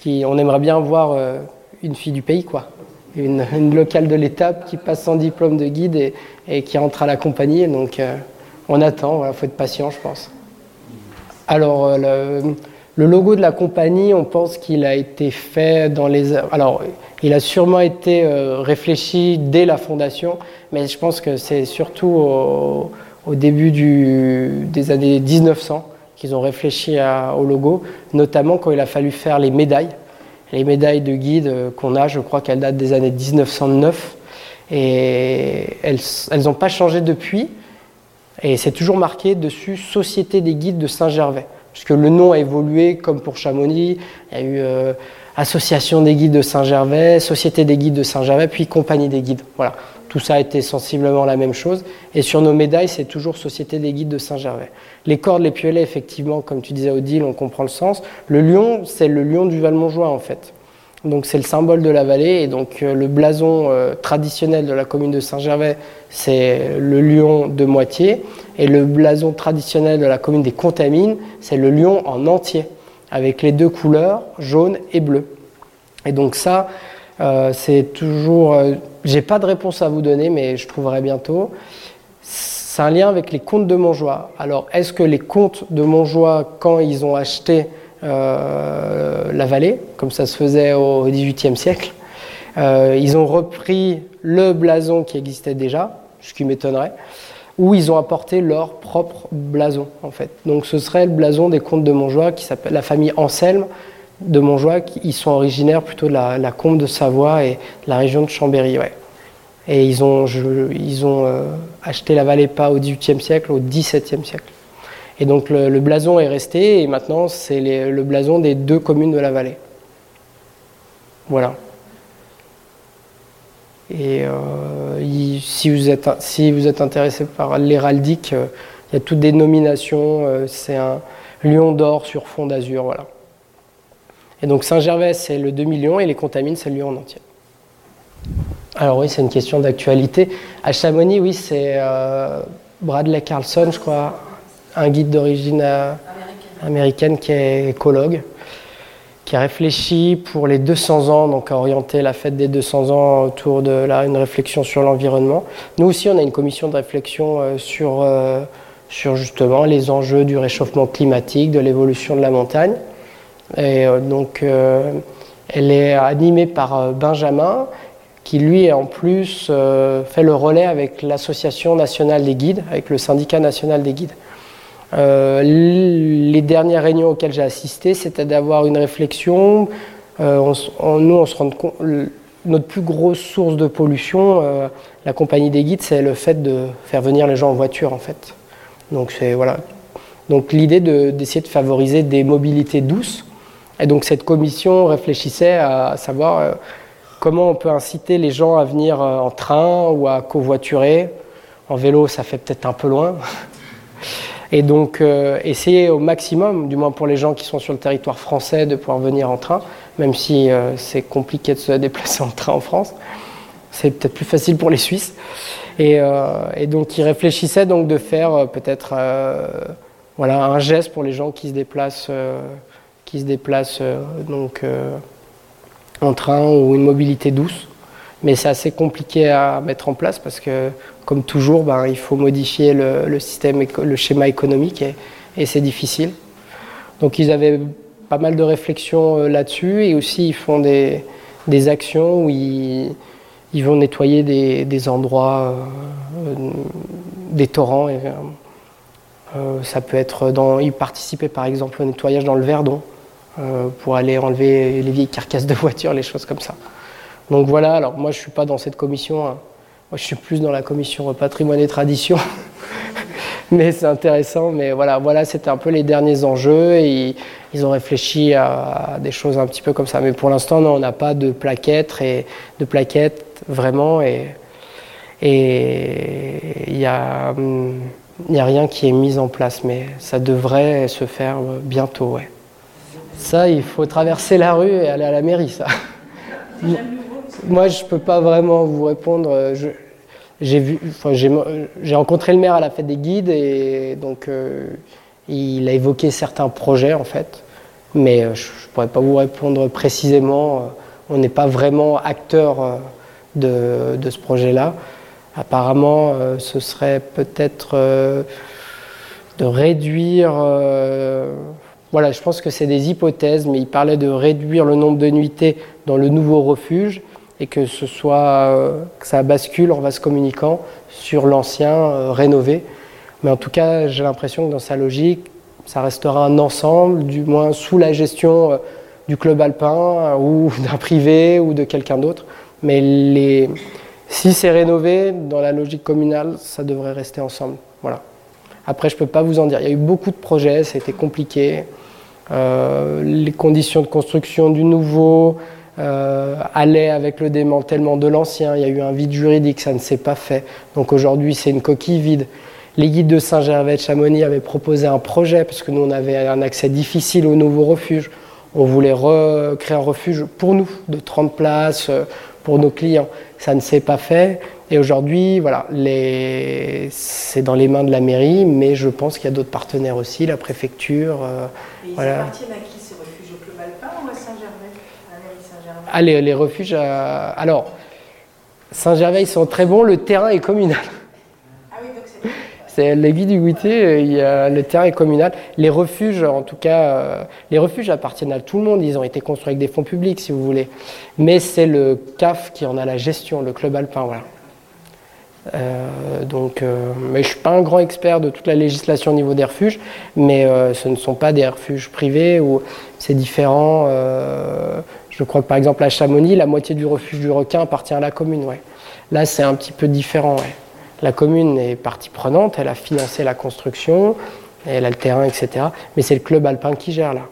On aimerait bien voir une fille du pays, quoi. Une, locale de l'étape qui passe son diplôme de guide et, qui entre à la compagnie. Donc on attend, il faut être patient, je pense. Alors, le, le logo de la compagnie, on pense qu'il a été fait dans les... Alors, il a sûrement été euh, réfléchi dès la fondation, mais je pense que c'est surtout au, début des années 1900 qu'ils ont réfléchi au logo, notamment quand il a fallu faire les médailles. Les médailles de guide euh, qu'on a, je crois qu'elles datent des années 1909, et elles n'ont pas changé depuis, et c'est toujours marqué dessus Société des guides de Saint-Gervais puisque le nom a évolué comme pour Chamonix. Il y a eu euh, Association des guides de Saint-Gervais, Société des guides de Saint-Gervais, puis Compagnie des guides. Voilà, tout ça été sensiblement la même chose. Et sur nos médailles, c'est toujours Société des guides de Saint-Gervais. Les cordes, les piolets, effectivement, comme tu disais Odile, on comprend le sens. Le lion, c'est le lion du Val-Montjoie en fait. Donc c'est le symbole de la vallée et donc euh, le blason euh, traditionnel de la commune de Saint-Gervais, c'est le lion de moitié et le blason traditionnel de la commune des Contamines, c'est le lion en entier avec les deux couleurs jaune et bleu. Et donc ça, euh, c'est toujours, j'ai pas de réponse à vous donner, mais je trouverai bientôt. C'est un lien avec les comtes de Montjoie. Alors est-ce que les comtes de Montjoie, quand ils ont acheté euh, la vallée, comme ça se faisait au XVIIIe siècle. Euh, ils ont repris le blason qui existait déjà, ce qui m'étonnerait, ou ils ont apporté leur propre blason en fait. Donc ce serait le blason des comtes de Montjoie qui s'appelle la famille Anselme de Montjoie, qui, ils sont originaires plutôt de la, la Comte de Savoie et de la région de Chambéry. Ouais. Et ils ont, ils ont euh, acheté la vallée pas au XVIIIe siècle, au XVIIe siècle. Et donc le, blason est resté et maintenant c'est le blason des deux communes de la vallée. Voilà. Et euh, si, vous êtes, si vous êtes intéressé par l'héraldique, euh, il y a toutes des nominations. Euh, c'est un lion d'or sur fond d'azur. Voilà. Et donc Saint-Gervais, c'est le 2 millions et les contamines, c'est le lion en entier. Alors oui, c'est une question d'actualité. À Chamonix, oui, c'est Bradley Carlson, je crois, un guide d'origine euh, américaine. qui est écologue, qui a réfléchi pour les 200 ans, donc a orienté la fête des 200 ans autour de là, une réflexion sur l'environnement. Nous aussi, on a une commission de réflexion euh, sur, euh, sur justement les enjeux du réchauffement climatique, de l'évolution de la montagne. Et donc, elle est animée par Benjamin, qui lui en plus fait le relais avec l'Association nationale des guides, avec le syndicat national des guides. Euh, les dernières réunions auxquelles j'ai assisté, c'était d'avoir une réflexion. Euh, nous, on se rend compte, notre plus grosse source de pollution, euh, la compagnie des guides, c'est le fait de faire venir les gens en voiture, en fait. Donc c'est voilà. Donc l'idée d'essayer de, favoriser des mobilités douces. Et donc cette commission réfléchissait à savoir comment on peut inciter les gens à venir en train ou à covoiturer. En vélo, ça fait peut-être un peu loin. Et donc, euh, essayer au maximum, du moins pour les gens qui sont sur le territoire français, de pouvoir venir en train, même si euh, c'est compliqué de se déplacer en train en France. C'est peut-être plus facile pour les Suisses. Et, euh, donc, ils réfléchissaient donc de faire peut-être voilà, un geste pour les gens qui se déplacent, qui se déplacent donc, en train ou une mobilité douce. Mais c'est assez compliqué à mettre en place parce que comme toujours, ben, il faut modifier le, système, le schéma économique et, c'est difficile. Donc ils avaient pas mal de réflexions euh, là-dessus et aussi ils font des, actions où ils, vont nettoyer des, endroits, euh, des torrents. Euh, ça peut être dans. Ils participaient par exemple au nettoyage dans le Verdon pour aller enlever les vieilles carcasses de voitures, les choses comme ça. Donc voilà, alors moi je ne suis pas dans cette commission. Hein. Moi, je suis plus dans la commission patrimoine et tradition. mais c'est intéressant. Mais voilà, voilà c'était un peu les derniers enjeux. Et ils ont réfléchi à, des choses un petit peu comme ça. Mais pour l'instant, on n'a pas de plaquettes, et, de plaquettes vraiment. Et il n'y a, a rien qui est mis en place. Mais ça devrait se faire bientôt. Ouais. Ça, il faut traverser la rue et aller à la mairie, ça. Moi, je ne peux pas vraiment vous répondre. J'ai rencontré le maire à la fête des guides et donc euh, il a évoqué certains projets en fait. Mais je ne pourrais pas vous répondre précisément. On n'est pas vraiment acteur de, de ce projet-là. Apparemment, ce serait peut-être de réduire voilà, je pense que c'est des hypothèses, mais il parlait de réduire le nombre de nuitées dans le nouveau refuge et que ce soit euh, que ça bascule en vase communicant sur l'ancien euh, rénové. Mais en tout cas, j'ai l'impression que dans sa logique, ça restera un ensemble, du moins sous la gestion euh, du club alpin ou d'un privé ou de quelqu'un d'autre. Mais les... si c'est rénové, dans la logique communale, ça devrait rester ensemble. Voilà. Après, je ne peux pas vous en dire. Il y a eu beaucoup de projets, été compliqué. Euh, les conditions de construction du nouveau euh, allaient avec le démantèlement de l'ancien. Il y a eu un vide juridique, ça ne s'est pas fait. Donc aujourd'hui, c'est une coquille vide. Les guides de Saint-Gervais de Chamonix avaient proposé un projet, parce que nous, on avait un accès difficile au nouveau refuge. On voulait recréer un refuge pour nous, de 30 places, euh, pour nos clients. Ça ne s'est pas fait. Et aujourd'hui, voilà, les... c'est dans les mains de la mairie, mais je pense qu'il y a d'autres partenaires aussi, la préfecture.
Euh, et ils voilà. appartiennent à qui ces refuges Au Club Alpin ou à Saint-Gervais? À la mairie Saint-Gervais
ah, les, refuges. Alors, Saint-Gervais, ils sont très bons, le terrain est communal.
Ah oui, donc c'est.
C'est l'aiguille du goûter, il y a, le terrain est communal. Les refuges, en tout cas, euh, les refuges appartiennent à tout le monde. Ils ont été construits avec des fonds publics, si vous voulez. Mais c'est le CAF qui en a la gestion, le club alpin, voilà. Euh, donc, euh, mais je suis pas un grand expert de toute la législation au niveau des refuges, mais euh, ce ne sont pas des refuges privés où c'est différent. je crois que par exemple à Chamonix, la moitié du refuge du requin appartient à la commune. Ouais. Là, c'est un petit peu différent. La commune est partie prenante, elle a financé la construction, elle a le terrain, etc. Mais c'est le club alpin qui gère là.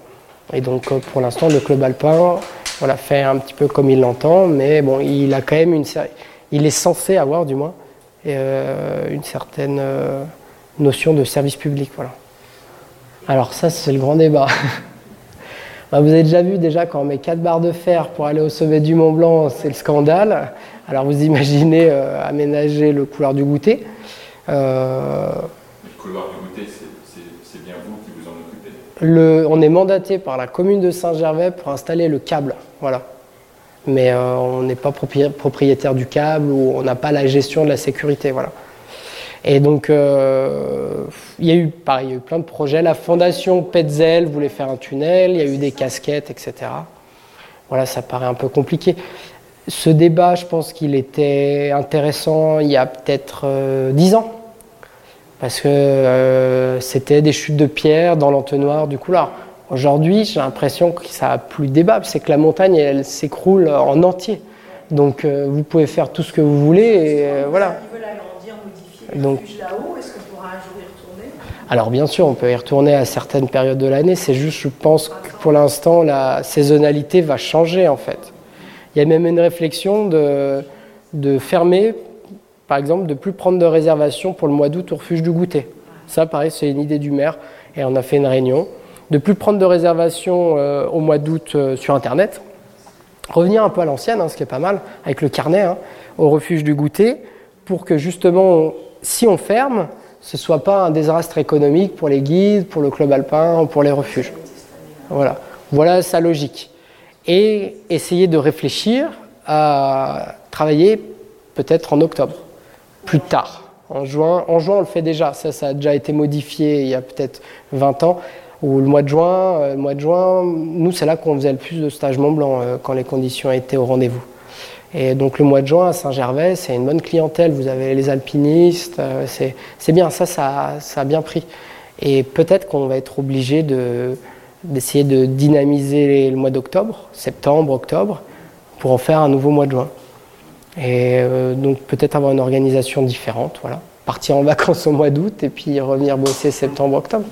Et donc pour l'instant, le club alpin, on l'a fait un petit peu comme il l'entend, mais bon, il a quand même une, il est censé avoir du moins et euh, une certaine euh, notion de service public. Voilà. Alors ça, c'est le grand débat. Bah, vous avez déjà vu déjà quand on met 4 barres de fer pour aller au sommet du Mont Blanc, c'est le scandale. Alors vous imaginez euh, aménager le couloir du goûter.
Le couloir du goûter, c'est bien vous qui vous en occupez
le, On est mandaté par la commune de Saint-Gervais pour installer le câble. Voilà mais euh, on n'est pas propriétaire du câble ou on n'a pas la gestion de la sécurité. Voilà. Et donc, euh, il y a eu pareil, il y a eu plein de projets. La fondation Petzel voulait faire un tunnel, il y a eu des casquettes, etc. Voilà, ça paraît un peu compliqué. Ce débat, je pense qu'il était intéressant il y a peut-être euh, dix ans, parce que c'était des chutes de pierre dans l'entonnoir du couloir. Aujourd'hui, j'ai l'impression que ça n'a plus de débat, c'est que la montagne, elle, s'écroule en entier. Donc euh, vous pouvez faire tout ce que vous voulez. Et, euh, voilà.
Ils veulent agrandir, modifier Donc, là-haut. Est-ce qu'on pourra un jour y retourner?
Alors bien sûr, on peut y retourner à certaines périodes de l'année. C'est juste, je pense que pour l'instant, la saisonnalité va changer en fait. Il y a même une réflexion de, de fermer, par exemple, de plus prendre de réservations pour le mois d'août au refuge du goûter. Ça, pareil, c'est une idée du maire et on a fait une réunion de plus prendre de réservations euh, au mois d'août euh, sur Internet, revenir un peu à l'ancienne, hein, ce qui est pas mal, avec le carnet, hein, au refuge du goûter, pour que justement, si on ferme, ce ne soit pas un désastre économique pour les guides, pour le club alpin ou pour les refuges. Voilà, voilà sa logique. Et essayer de réfléchir à travailler peut-être en octobre, plus tard. En juin, en juin, on le fait déjà. Ça, ça a déjà été modifié il y a peut-être 20 ans ou le mois de juin, euh, le mois de juin, nous c'est là qu'on faisait le plus de stages Mont Blanc euh, quand les conditions étaient au rendez-vous. Et donc le mois de juin à Saint-Gervais, c'est une bonne clientèle. Vous avez les alpinistes, euh, c'est bien, ça, ça, ça, a bien pris. Et peut-être qu'on va être obligé d'essayer de, dynamiser le mois d'octobre, septembre, octobre, pour en faire un nouveau mois de juin. Et donc peut-être avoir une organisation différente, voilà. Partir en vacances au mois d'août et puis revenir bosser septembre, octobre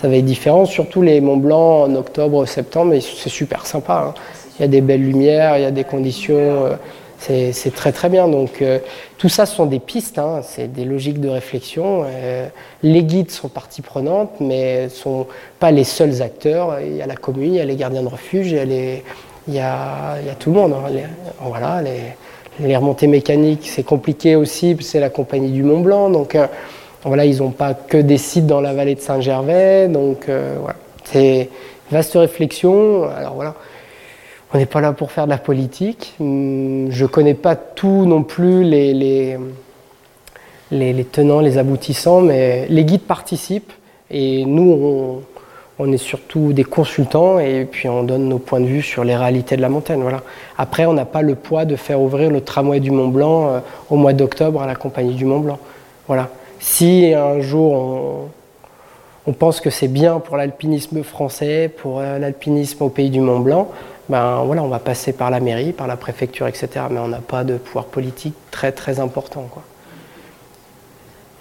ça va être différent, surtout les Mont Blanc en octobre, septembre, c'est super sympa. Hein. Il y a des belles lumières, il y a des conditions, euh, c'est très très bien. Donc euh, tout ça sont des pistes, hein. c'est des logiques de réflexion. Euh, les guides sont partie prenante, mais ne sont pas les seuls acteurs. Il y a la commune, il y a les gardiens de refuge, il y a, les, il y a, il y a tout le monde. Hein. voilà, les, les, remontées mécaniques, c'est compliqué aussi, c'est la compagnie du Mont Blanc. Donc voilà, ils n'ont pas que des sites dans la vallée de Saint-Gervais, donc euh, voilà. Vaste réflexion. Alors voilà, on n'est pas là pour faire de la politique. Hum, je ne connais pas tout non plus les, les, les, tenants, les aboutissants, mais les guides participent et nous, on, est surtout des consultants et puis on donne nos points de vue sur les réalités de la montagne. Voilà. Après, on n'a pas le poids de faire ouvrir le tramway du Mont Blanc euh, au mois d'octobre à la Compagnie du Mont Blanc. Voilà. Si un jour on, pense que c'est bien pour l'alpinisme français, pour euh, l'alpinisme au pays du Mont Blanc, ben voilà, on va passer par la mairie, par la préfecture, etc. Mais on n'a pas de pouvoir politique très très important.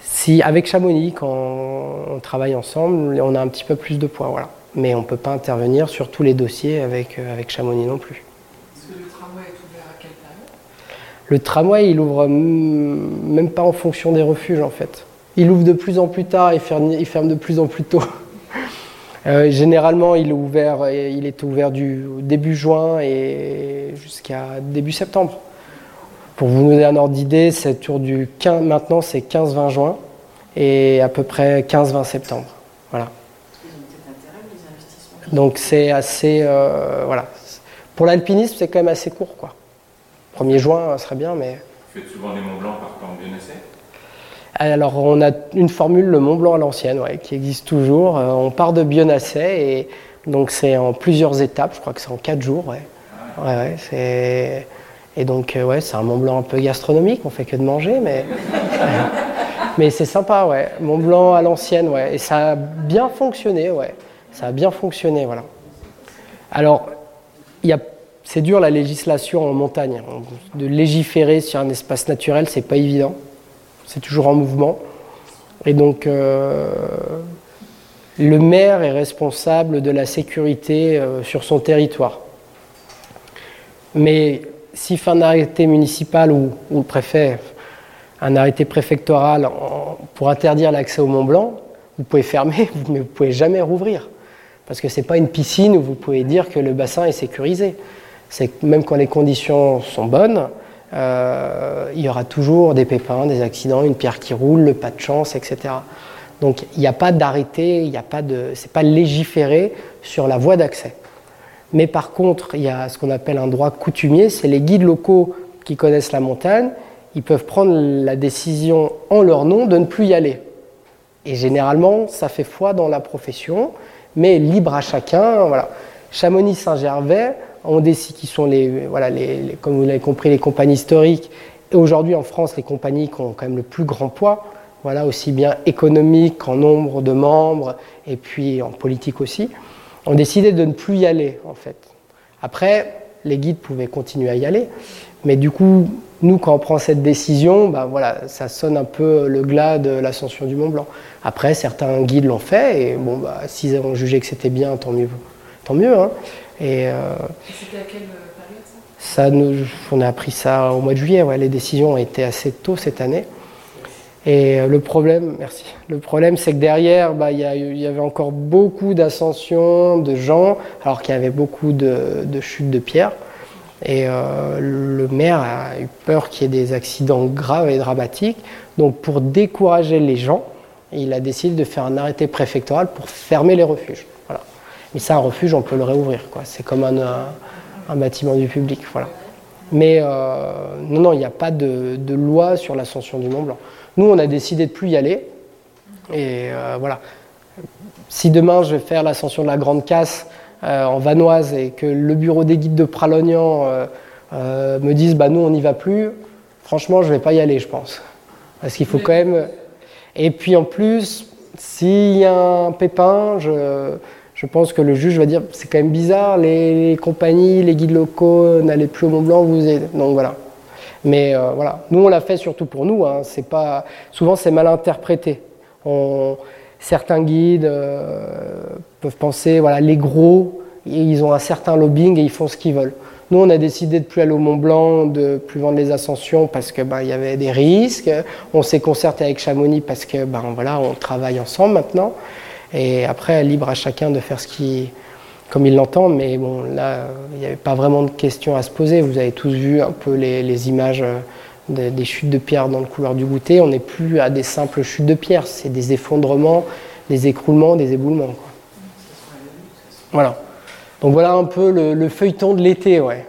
Si avec Chamonix, quand on travaille ensemble, on a un petit peu plus de poids, voilà. Mais on ne peut pas intervenir sur tous les dossiers avec, euh, avec Chamonix non plus.
Est-ce que le tramway est ouvert à quelle période
Le tramway, il ouvre même pas en fonction des refuges en fait. Il ouvre de plus en plus tard et il ferme de plus en plus tôt. Euh, généralement, il est ouvert, il est ouvert du début juin et jusqu'à début septembre. Pour vous donner un ordre d'idée, c'est tour du 15, maintenant c'est 15-20 juin et à peu près 15-20 septembre. Voilà. Donc c'est assez, euh, voilà. Pour l'alpinisme, c'est quand même assez court, quoi. 1er juin serait bien, mais.
Vous faites souvent des Mont Blanc par en
alors, on a une formule, le Mont Blanc à l'ancienne, qui existe toujours. Euh, on part de Bionasset et donc c'est en plusieurs étapes. Je crois que c'est en quatre jours. Ouais. et donc, euh, ouais, c'est un Mont Blanc un peu gastronomique. On fait que de manger, mais mais c'est sympa, ouais. Mont Blanc à l'ancienne, ouais. Et ça a bien fonctionné, ouais. Ça a bien fonctionné, voilà. Alors, c'est dur la législation en montagne. De légiférer sur un espace naturel, c'est pas évident c'est toujours en mouvement. Et donc, euh, le maire est responsable de la sécurité euh, sur son territoire. Mais s'il fait un arrêté municipal ou, le préfet, un arrêté préfectoral pour interdire l'accès au Mont Blanc, vous pouvez fermer, mais vous ne pouvez jamais rouvrir. Parce que ce n'est pas une piscine où vous pouvez dire que le bassin est sécurisé. C'est que même quand les conditions sont bonnes, euh, il y aura toujours des pépins, des accidents, une pierre qui roule, le pas de chance, etc. Donc il n'y a pas d'arrêté, il n'y a pas de, c'est pas légiféré sur la voie d'accès. Mais par contre, il y a ce qu'on appelle un droit coutumier, c'est les guides locaux qui connaissent la montagne, ils peuvent prendre la décision en leur nom de ne plus y aller. Et généralement, ça fait foi dans la profession, mais libre à chacun. Voilà. Chamonix-Saint-Gervais, on décide qui sont les, voilà, les, comme vous l'avez compris, les compagnies historiques. Et aujourd'hui en France, les compagnies qui ont quand même le plus grand poids, voilà, aussi bien économique qu'en nombre de membres et puis en politique aussi, ont décidé de ne plus y aller en fait. Après, les guides pouvaient continuer à y aller, mais du coup, nous, quand on prend cette décision, ben voilà, ça sonne un peu le glas de l'ascension du Mont Blanc. Après, certains guides l'ont fait, et bon, bah, s'ils ont jugé que c'était bien, tant mieux. Tant mieux hein.
Et, euh, c'était à quelle période ça,
On a appris ça au mois de juillet. Ouais, les décisions ont été assez tôt cette année. Et euh, le problème, merci. Le problème, c'est que derrière, bah, il y, avait encore beaucoup d'ascensions de gens, alors qu'il y avait beaucoup de, chutes de pierres. Et euh, le maire a eu peur qu'il y ait des accidents graves et dramatiques. Donc, pour décourager les gens, il a décidé de faire un arrêté préfectoral pour fermer les refuges. Mais ça, un refuge, on peut le réouvrir. C'est comme un, bâtiment du public. Voilà. Mais euh, non, non, il n'y a pas de, loi sur l'ascension du Mont Blanc. Nous, on a décidé de plus y aller. Et euh, voilà. Si demain je vais faire l'ascension de la Grande Casse euh, en Vanoise et que le bureau des guides de Pralognan me dise bah nous on n'y va plus, franchement je ne vais pas y aller je pense. Parce qu'il faut quand même. Et puis en plus, s'il y a un pépin, je, je pense que le juge va dire c'est quand même bizarre, les, compagnies, les guides locaux n'allaient plus au Mont Blanc, vous êtes. Donc voilà. Mais euh, voilà, nous on l'a fait surtout pour nous. Hein. C'est pas souvent c'est mal interprété. Certains guides euh, peuvent penser voilà les gros, ils ont un certain lobbying et ils font ce qu'ils veulent. Nous, on a décidé de plus aller au Mont Blanc, de plus vendre les ascensions parce que ben, il y avait des risques. On s'est concerté avec Chamonix parce que ben voilà, on travaille ensemble maintenant. Et après, libre à chacun de faire ce comme il l'entend, mais bon, là, il n'y avait pas vraiment de questions à se poser. Vous avez tous vu un peu les, images euh, des, chutes de pierre dans le couloir du goûter. On n'est plus à des simples chutes de pierre, c'est des effondrements, des écroulements, des éboulements. Voilà. Donc voilà un peu le, feuilleton de l'été, ouais.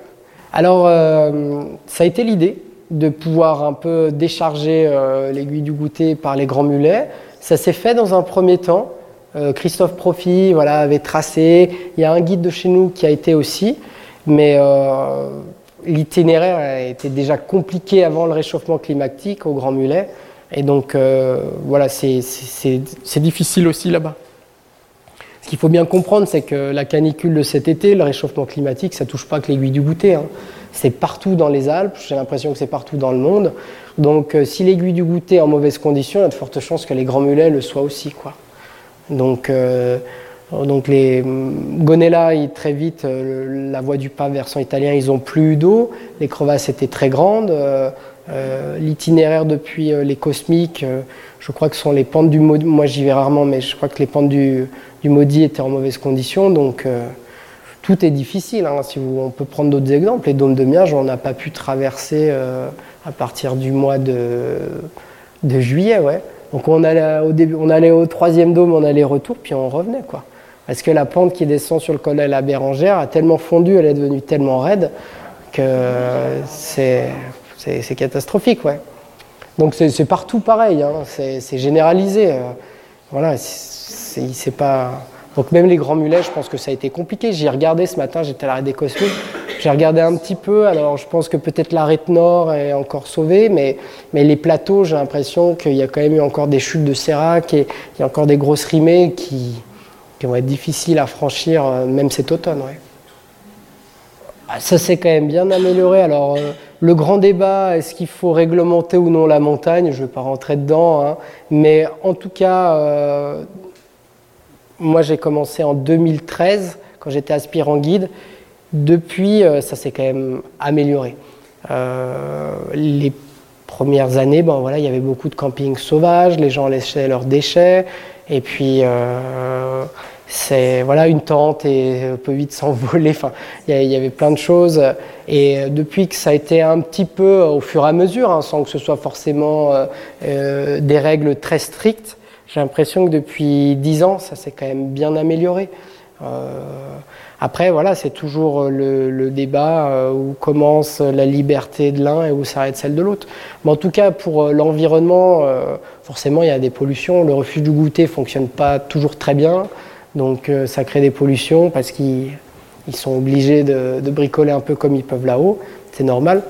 Alors, euh, ça a été l'idée de pouvoir un peu décharger euh, l'aiguille du goûter par les grands mulets. Ça s'est fait dans un premier temps. Euh, Christophe Profi voilà, avait tracé. Il y a un guide de chez nous qui a été aussi. Mais l'itinéraire était déjà compliqué avant le réchauffement climatique au Grand Mulet. Et donc, voilà, c'est difficile aussi là-bas. Ce qu'il faut bien comprendre, c'est que la canicule de cet été, le réchauffement climatique, ça touche pas que l'aiguille du goûter. Hein. C'est partout dans les Alpes, j'ai l'impression que c'est partout dans le monde. Donc euh, si l'aiguille du goûter est en mauvaise condition, il y a de fortes chances que les grands mulets le soient aussi. Quoi. Donc, euh, donc les Gonella, très vite, euh, la voie du pas versant italien, ils ont plus d'eau. Les crevasses étaient très grandes. L'itinéraire depuis les cosmiques, je crois que ce sont les pentes du moi j'y vais rarement, mais je crois que les pentes du, maudit étaient en mauvaise condition, donc euh, tout est difficile. Hein. Si on peut prendre d'autres exemples. Les dômes de Miage, on n'a pas pu traverser euh, à partir du mois de, de juillet, ouais. Donc on allait au troisième dôme, on allait retour, puis on revenait, quoi. Parce que la pente qui descend sur le col de la Bérangère a tellement fondu, elle est devenue tellement raide que c'est catastrophique, ouais. Donc c'est partout pareil, hein. c'est généralisé. Euh. voilà, c'est pas. Donc même les grands mulets, je pense que ça a été compliqué. J'y ai regardé ce matin, j'étais à l'arrêt des Cosmiques. J'ai regardé un petit peu, alors je pense que peut-être l'arête nord est encore sauvée, mais, mais les plateaux, j'ai l'impression qu'il y a quand même eu encore des chutes de sérac et il y a encore des grosses rimées qui, qui vont être difficiles à franchir, euh, même cet automne. Ah, ça s'est quand même bien amélioré. Alors, euh, le grand débat, est-ce qu'il faut réglementer ou non la montagne? Je ne vais pas rentrer dedans. Hein. Mais en tout cas, euh, moi, j'ai commencé en 2013, quand j'étais aspirant guide. Depuis, euh, ça s'est quand même amélioré. Euh, les premières années, bon, voilà, il y avait beaucoup de camping sauvage, les gens laissaient leurs déchets, et puis euh, c'est voilà une tente et peut vite s'envoler. Enfin, il y, avait plein de choses. Et depuis que ça a été un petit peu au fur et à mesure, hein, sans que ce soit forcément des règles très strictes, j'ai l'impression que depuis dix ans, ça s'est quand même bien amélioré. Euh, après, voilà, c'est toujours le, débat euh, où commence la liberté de l'un et où s'arrête celle de l'autre. Mais en tout cas, pour euh, l'environnement, forcément, il y a des pollutions. Le refuge du goûter fonctionne pas toujours très bien, donc ça crée des pollutions parce qu'ils sont obligés de, de, bricoler un peu comme ils peuvent là-haut. C'est normal.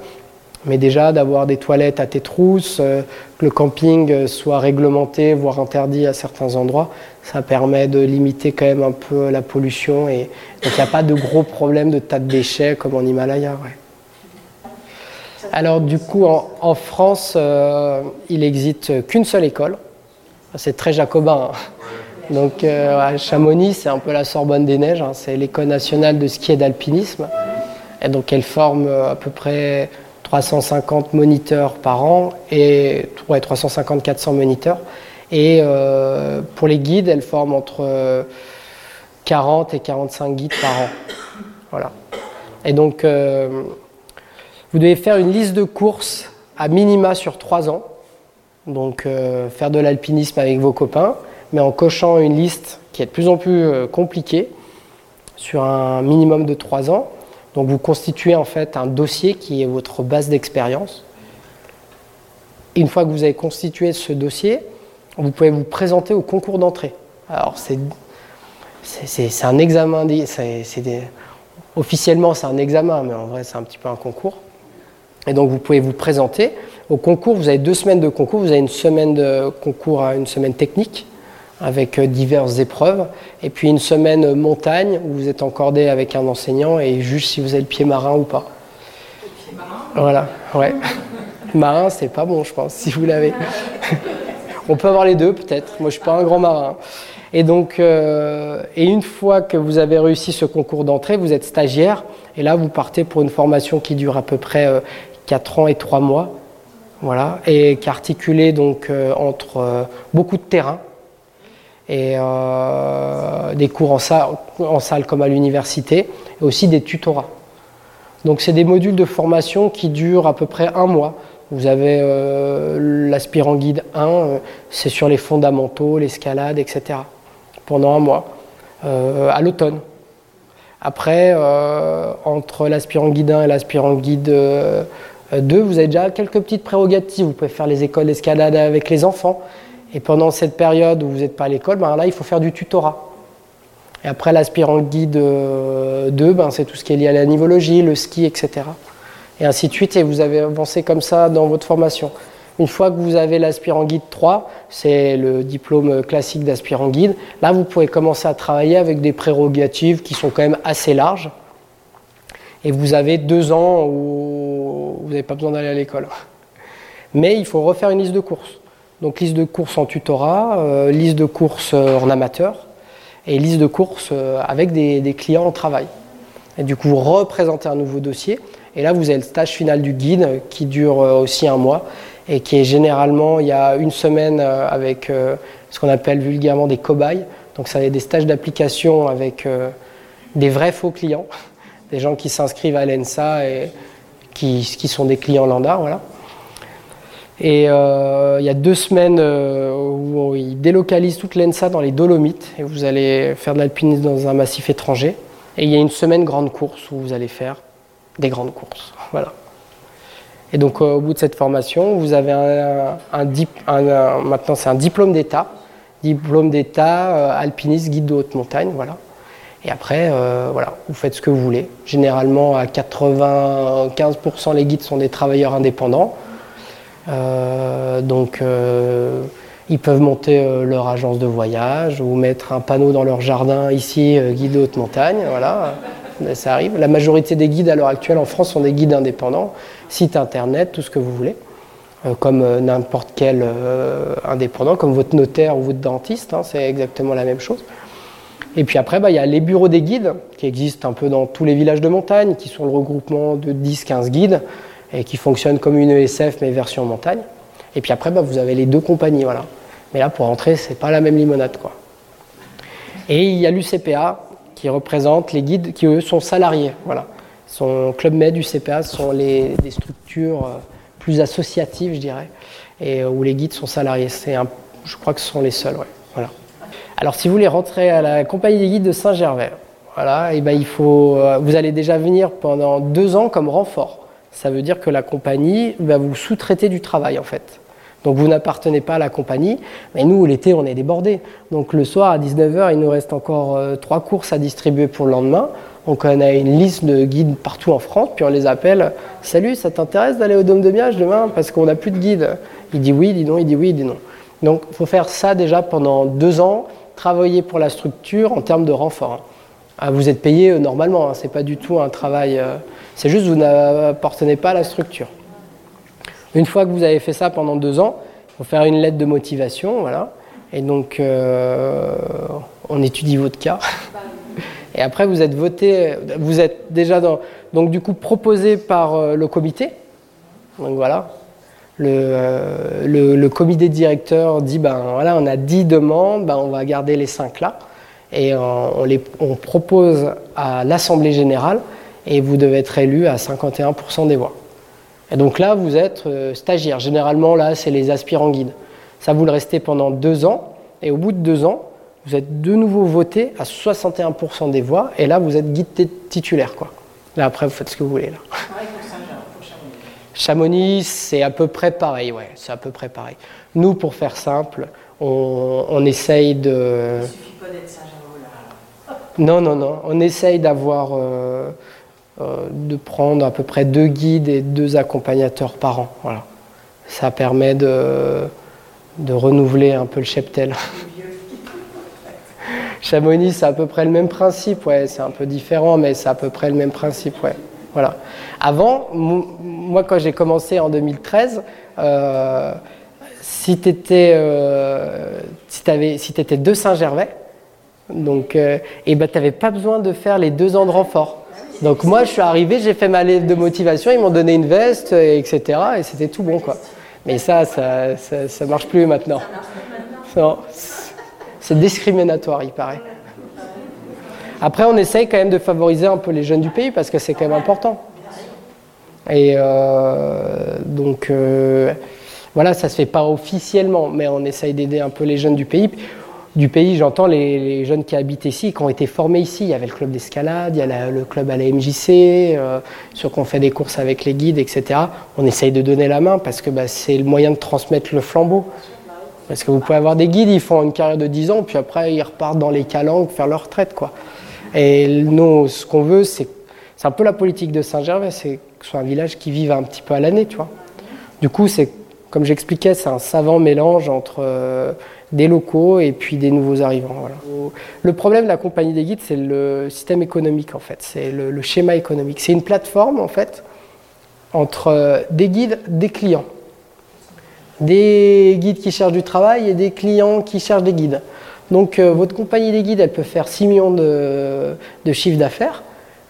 Mais déjà, d'avoir des toilettes à tes trousses, euh, que le camping soit réglementé, voire interdit à certains endroits, ça permet de limiter quand même un peu la pollution. Et donc, il n'y a pas de gros problèmes de tas de déchets comme en Himalaya. Alors, du coup, en, France, euh, il n'existe qu'une seule école. C'est très jacobin. Hein. Donc, euh, à Chamonix, c'est un peu la Sorbonne des Neiges. Hein. C'est l'école nationale de ski et d'alpinisme. Et donc, elle forme à peu près 350 moniteurs par an et 350-400 moniteurs. Et euh, pour les guides, elles forment entre 40 et 45 guides par an. Voilà. Et donc, euh, vous devez faire une liste de courses à minima sur 3 ans. Donc, euh, faire de l'alpinisme avec vos copains, mais en cochant une liste qui est de plus en plus compliquée sur un minimum de 3 ans. Donc vous constituez en fait un dossier qui est votre base d'expérience. Une fois que vous avez constitué ce dossier, vous pouvez vous présenter au concours d'entrée. Alors c'est un examen, officiellement c'est un examen, mais en vrai c'est un petit peu un concours. Et donc vous pouvez vous présenter. Au concours, vous avez deux semaines de concours, vous avez une semaine de concours une semaine technique avec euh, diverses épreuves, et puis une semaine montagne où vous êtes encordé avec un enseignant et juge si vous avez le pied marin ou pas. Le pied marin? Voilà, ouais. marin, c'est pas bon, je pense, si vous l'avez. On peut avoir les deux, peut-être. Moi, je suis pas un grand marin. Et donc, euh, et une fois que vous avez réussi ce concours d'entrée, vous êtes stagiaire, et là, vous partez pour une formation qui dure à peu près euh, 4 ans et 3 mois, voilà, et qui est articulée donc euh, entre beaucoup de terrain, et euh, des cours en salle, comme à l'université, et aussi des tutorats. Donc c'est des modules de formation qui durent à peu près un mois. Vous avez euh, l'aspirant guide 1, euh, c'est sur les fondamentaux, l'escalade, etc. pendant un mois, à l'automne. Après, entre l'aspirant guide 1 et l'aspirant guide 2, vous avez déjà quelques petites prérogatives. Vous pouvez faire les écoles d'escalade avec les enfants. Et pendant cette période où vous n'êtes pas à l'école, ben là, il faut faire du tutorat. Et après, l'aspirant guide 2, euh, ben, c'est tout ce qui est lié à la nivologie, le ski, etc. Et ainsi de suite, et vous avez avancé comme ça dans votre formation. Une fois que vous avez l'aspirant guide 3, c'est le diplôme classique d'aspirant guide, là vous pouvez commencer à travailler avec des prérogatives qui sont quand même assez larges. Et vous avez deux ans où vous n'avez pas besoin d'aller à l'école. Mais il faut refaire une liste de courses. Donc liste de courses en tutorat, euh, liste de courses euh, en amateur et liste de courses euh, avec des, clients en travail. Et du coup, vous représentez un nouveau dossier. Et là, vous avez le stage final du guide qui dure aussi un mois et qui est généralement, il y a une semaine avec ce qu'on appelle vulgairement des cobayes. Donc, ça va des stages d'application avec des vrais faux clients, des gens qui s'inscrivent à l'ENSA et qui, qui, sont des clients lambda. Voilà. Et euh, il y a deux semaines euh, où ils délocalisent toute l'ENSA dans les Dolomites et vous allez faire de l'alpinisme dans un massif étranger. Et il y a une semaine grande course où vous allez faire des grandes courses. Voilà. Et donc euh, au bout de cette formation, vous avez un, maintenant c'est un diplôme d'État, diplôme d'État alpiniste guide de haute montagne, voilà. Et après, voilà, vous faites ce que vous voulez. Généralement, à 95% les guides sont des travailleurs indépendants. Euh, donc, euh, ils peuvent monter euh, leur agence de voyage ou mettre un panneau dans leur jardin ici, guide haute montagne. Voilà, ça arrive. La majorité des guides à l'heure actuelle en France sont des guides indépendants, site internet, tout ce que vous voulez, comme n'importe quel indépendant, comme votre notaire ou votre dentiste, hein, c'est exactement la même chose. Et puis après, bah, il y a les bureaux des guides qui existent un peu dans tous les villages de montagne, qui sont le regroupement de 10-15 guides et qui fonctionne comme une ESF mais version montagne. Et puis après, bah, vous avez les deux compagnies, voilà. Mais là, pour entrer, c'est pas la même limonade, quoi. Et il y a l'UCPA qui représente les guides qui eux sont salariés, voilà. Son club med UCPA sont les, des structures euh, plus associatives, je dirais, et euh, où les guides sont salariés. C'est je crois que ce sont les seuls, ouais. Voilà. Alors, si vous voulez rentrer à la compagnie des guides de Saint-Gervais, voilà, et ben il faut, euh, vous allez déjà venir pendant deux ans comme renfort ça veut dire que la compagnie va vous sous-traiter du travail en fait. Donc vous n'appartenez pas à la compagnie, mais nous l'été on est débordés. Donc le soir à 19h il nous reste encore euh, trois courses à distribuer pour le lendemain. Donc on a une liste de guides partout en France, puis on les appelle Salut, ça t'intéresse d'aller au Dôme de Miage demain? Parce qu'on n'a plus de guide. Il dit oui, il dit non, il dit oui, il dit non. Donc il faut faire ça déjà pendant deux ans, travailler pour la structure en termes de renfort. Ah, vous êtes payé euh, normalement, hein, ce n'est pas du tout un travail. Euh, c'est juste que vous n'appartenez pas à la structure. Une fois que vous avez fait ça pendant deux ans, il faut faire une lettre de motivation, voilà. Et donc, euh, on étudie votre cas. Et après, vous êtes voté, vous êtes déjà dans, donc du coup proposé par euh, le comité. Donc voilà, le, euh, comité directeur dit ben voilà, on a 10 demandes, ben, on va garder les 5 là. Et on, les, on propose à l'Assemblée générale et vous devez être élu à 51% des voix. Et donc là, vous êtes euh, stagiaire. Généralement, là, c'est les aspirants guides. Ça, vous le restez pendant deux ans, et au bout de deux ans, vous êtes de nouveau voté à 61% des voix, et là, vous êtes guide titulaire. Quoi. Là, après, vous faites ce que vous voulez. Là. Chamonix, c'est à peu près pareil, ouais, c'est à peu près pareil. Nous, pour faire simple, on, essaye de. Il suffit pas d'être Saint-Germain. Non, non, non. On essaye d'avoir. Euh, de prendre à peu près deux guides et deux accompagnateurs par an. Voilà. Ça permet de, renouveler un peu le cheptel. Chamonix, c'est à peu près le même principe, ouais, c'est un peu différent, mais c'est à peu près le même principe, ouais. Voilà. Avant, moi, quand j'ai commencé en 2013, euh, si tu étais, euh, de Saint-Gervais, donc, eh ben, tu pas besoin de faire les deux ans de renfort. Donc moi, je suis arrivé, j'ai fait ma lettre de motivation, ils m'ont donné une veste, etc. Et c'était tout bon, quoi. Mais ça, ça, ça, marche plus maintenant. c'est discriminatoire, il paraît. Après, on essaye quand même de favoriser un peu les jeunes du pays parce que c'est quand même important. Et euh, donc, euh, voilà, ça se fait pas officiellement, mais on essaye d'aider un peu les jeunes du pays. Du pays. J'entends les, jeunes qui habitent ici, qui ont été formés ici. Il y avait le club d'escalade, il y a le club à la MJC, euh, sur qu'on fait des courses avec les guides, etc. On essaye de donner la main parce que bah, c'est le moyen de transmettre le flambeau. Parce que vous pouvez avoir des guides, ils font une carrière de 10 ans, puis après ils repartent dans les calanques faire leur retraite. Quoi. Et nous, ce qu'on veut, c'est c'est un peu la politique de Saint-Gervais, c'est que ce soit un village qui vive un petit peu à l'année, tu vois. Du coup, c'est comme j'expliquais, c'est un savant mélange entre euh, des locaux et puis des nouveaux arrivants. Le problème de la compagnie des guides, c'est le système économique en fait, c'est le, schéma économique. C'est une plateforme en fait entre euh, des guides, des clients, des guides qui cherchent du travail et des clients qui cherchent des guides. Donc euh, votre compagnie des guides, elle peut faire 6 millions de, de chiffre d'affaires,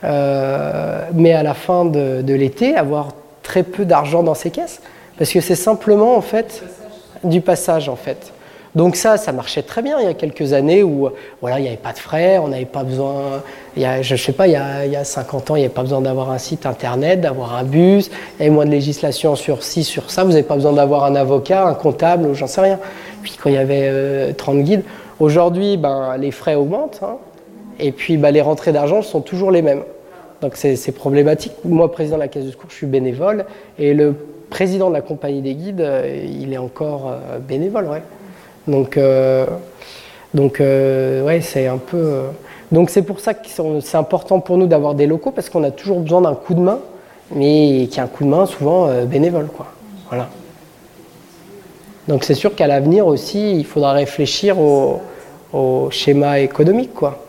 mais à la fin de, de l'été, avoir très peu d'argent dans ses caisses. Parce que c'est simplement en fait du passage en fait. Donc ça, ça marchait très bien il y a quelques années où voilà, il n'y avait pas de frais, on n'avait pas besoin, il y a, je ne sais pas, il y, a, il y, a, 50 ans, il n'y avait pas besoin d'avoir un site internet, d'avoir un bus, il y avait moins de législation sur ci, sur ça, vous n'avez pas besoin d'avoir un avocat, un comptable, j'en sais rien. Puis quand il y avait 30 euh, guides, aujourd'hui, ben, les frais augmentent, hein, et puis ben, les rentrées d'argent sont toujours les mêmes. Donc c'est problématique. Moi, président de la Caisse de secours, je suis bénévole, et le président de la compagnie des guides, euh, il est encore euh, bénévole, ouais. Donc, euh, donc ouais, c'est un peu. donc c'est pour ça que c'est important pour nous d'avoir des locaux parce qu'on a toujours besoin d'un coup de main, mais qui est un coup de main souvent bénévole, quoi. Voilà. Donc c'est sûr qu'à l'avenir aussi, il faudra réfléchir au, schéma économique, quoi.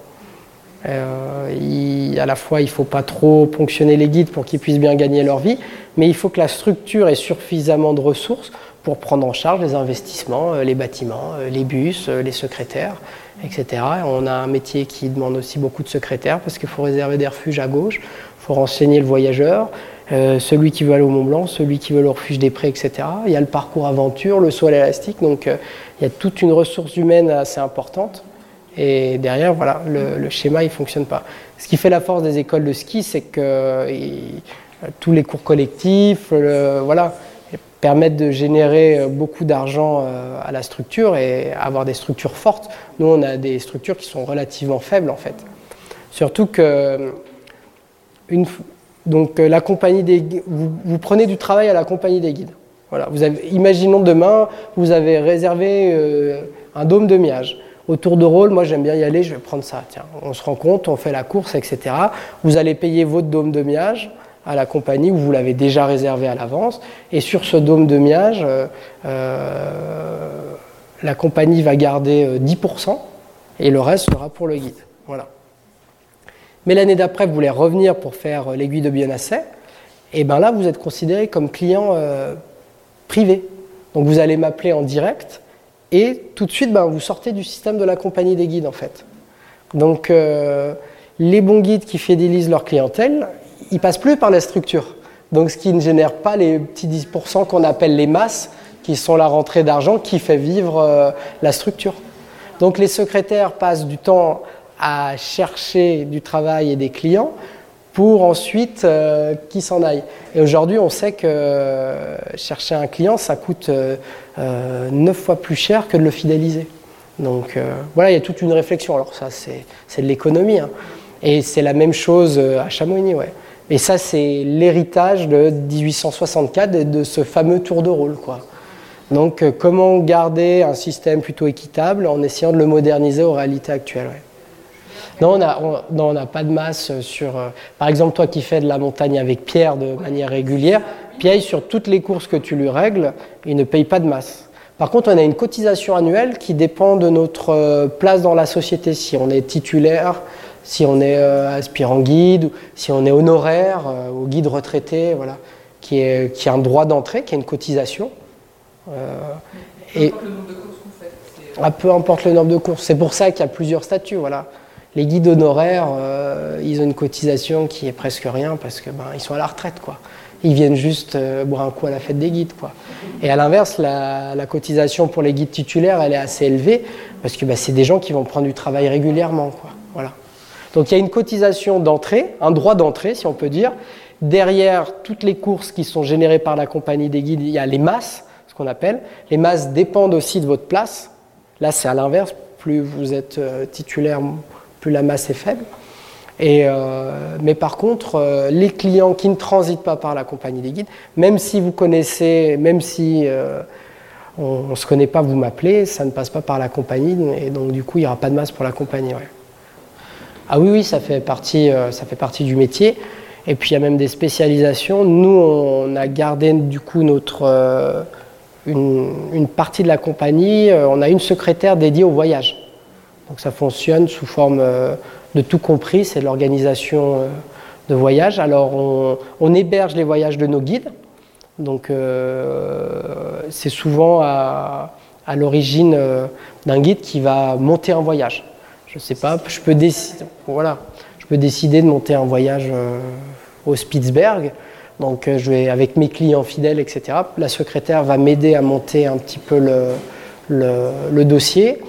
Euh, à la fois, il ne faut pas trop ponctionner les guides pour qu'ils puissent bien gagner leur vie, mais il faut que la structure ait suffisamment de ressources pour prendre en charge les investissements, euh, les bâtiments, euh, les bus, les secrétaires, etc. On a un métier qui demande aussi beaucoup de secrétaires parce qu'il faut réserver des refuges à gauche, il faut renseigner le voyageur, celui qui veut aller au Mont Blanc, celui qui veut le refuge des prés, etc. Il y a le parcours aventure, le saut à l'élastique, donc il y a toute une ressource humaine assez importante. Et derrière, voilà, le, schéma, il ne fonctionne pas. Ce qui fait la force des écoles de ski, c'est que tous les cours collectifs voilà, permettent de générer beaucoup d'argent euh, à la structure et avoir des structures fortes. Nous, on a des structures qui sont relativement faibles, en fait. Surtout que donc, la compagnie des, vous, prenez du travail à la compagnie des guides. Voilà, imaginons demain, vous avez réservé euh, un dôme de miage autour de rôle, moi j'aime bien y aller, je vais prendre ça. Tiens, on se rend compte, on fait la course, etc. Vous allez payer votre dôme de miage à la compagnie où vous l'avez déjà réservé à l'avance. Et sur ce dôme de miage, euh, euh, la compagnie va garder 10% euh, et le reste sera pour le guide. Voilà. Mais l'année d'après, vous voulez revenir pour faire l'aiguille de Bionasset, et bien là, vous êtes considéré comme client privé. Donc vous allez m'appeler en direct et tout de suite, ben, vous sortez du système de la compagnie des guides en fait. Donc les bons guides qui fidélisent leur clientèle, ils passent plus par la structure. Donc ce qui ne génère pas les petits 10% qu'on appelle les masses, qui sont la rentrée d'argent qui fait vivre euh, la structure. Donc les secrétaires passent du temps à chercher du travail et des clients pour ensuite euh, qu'ils s'en aillent. Et aujourd'hui, on sait que euh, chercher un client, ça coûte neuf fois plus cher que de le fidéliser. Donc voilà, il y a toute une réflexion. Alors ça, c'est de l'économie. Hein. Et c'est la même chose à Chamonix, ouais. Et ça, c'est l'héritage de 1864 et de ce fameux tour de rôle, quoi. Donc comment garder un système plutôt équitable en essayant de le moderniser aux réalités actuelles. Non, on n'a pas de masse sur. Euh, par exemple, toi qui fais de la montagne avec Pierre de manière régulière, Pierre, sur toutes les courses que tu lui règles, il ne paye pas de masse. Par contre, on a une cotisation annuelle qui dépend de notre euh, place dans la société. Si on est titulaire, si on est euh, aspirant guide, si on est honoraire ou guide retraité, voilà, qui est, qui a un droit d'entrée, qui a une cotisation.
et, peu importe le nombre de courses qu'on fait.
Ah, peu importe le nombre de courses. C'est pour ça qu'il y a plusieurs statuts, voilà. Les guides honoraires, euh, ils ont une cotisation qui est presque rien parce que ben, ils sont à la retraite, quoi. Ils viennent juste euh, boire un coup à la fête des guides, quoi. Et à l'inverse, la, cotisation pour les guides titulaires, elle est assez élevée parce que ben, c'est des gens qui vont prendre du travail régulièrement, quoi. Voilà. Donc il y a une cotisation d'entrée, un droit d'entrée, si on peut dire. Derrière toutes les courses qui sont générées par la compagnie des guides, il y a les masses, ce qu'on appelle. Les masses dépendent aussi de votre place. Là, c'est à l'inverse Plus vous êtes titulaire, plus la masse est faible. Et, mais par contre, les clients qui ne transitent pas par la compagnie des guides, même si vous connaissez, même si on ne se connaît pas, vous m'appelez, ça ne passe pas par la compagnie, et donc du coup, il n'y aura pas de masse pour la compagnie. Ah oui, oui, ça fait, partie, euh, ça fait partie du métier. Et puis il y a même des spécialisations. Nous, on a gardé du coup notre, euh, une, partie de la compagnie, euh, on a une secrétaire dédiée au voyage. Donc ça fonctionne sous forme de tout compris, c'est l'organisation de voyage. Alors on, héberge les voyages de nos guides. Donc c'est souvent à, l'origine d'un guide qui va monter un voyage. Je sais pas, je peux, décider, de monter un voyage euh, au Spitzberg. Donc je vais avec mes clients fidèles, etc. La secrétaire va m'aider à monter un petit peu le, dossier.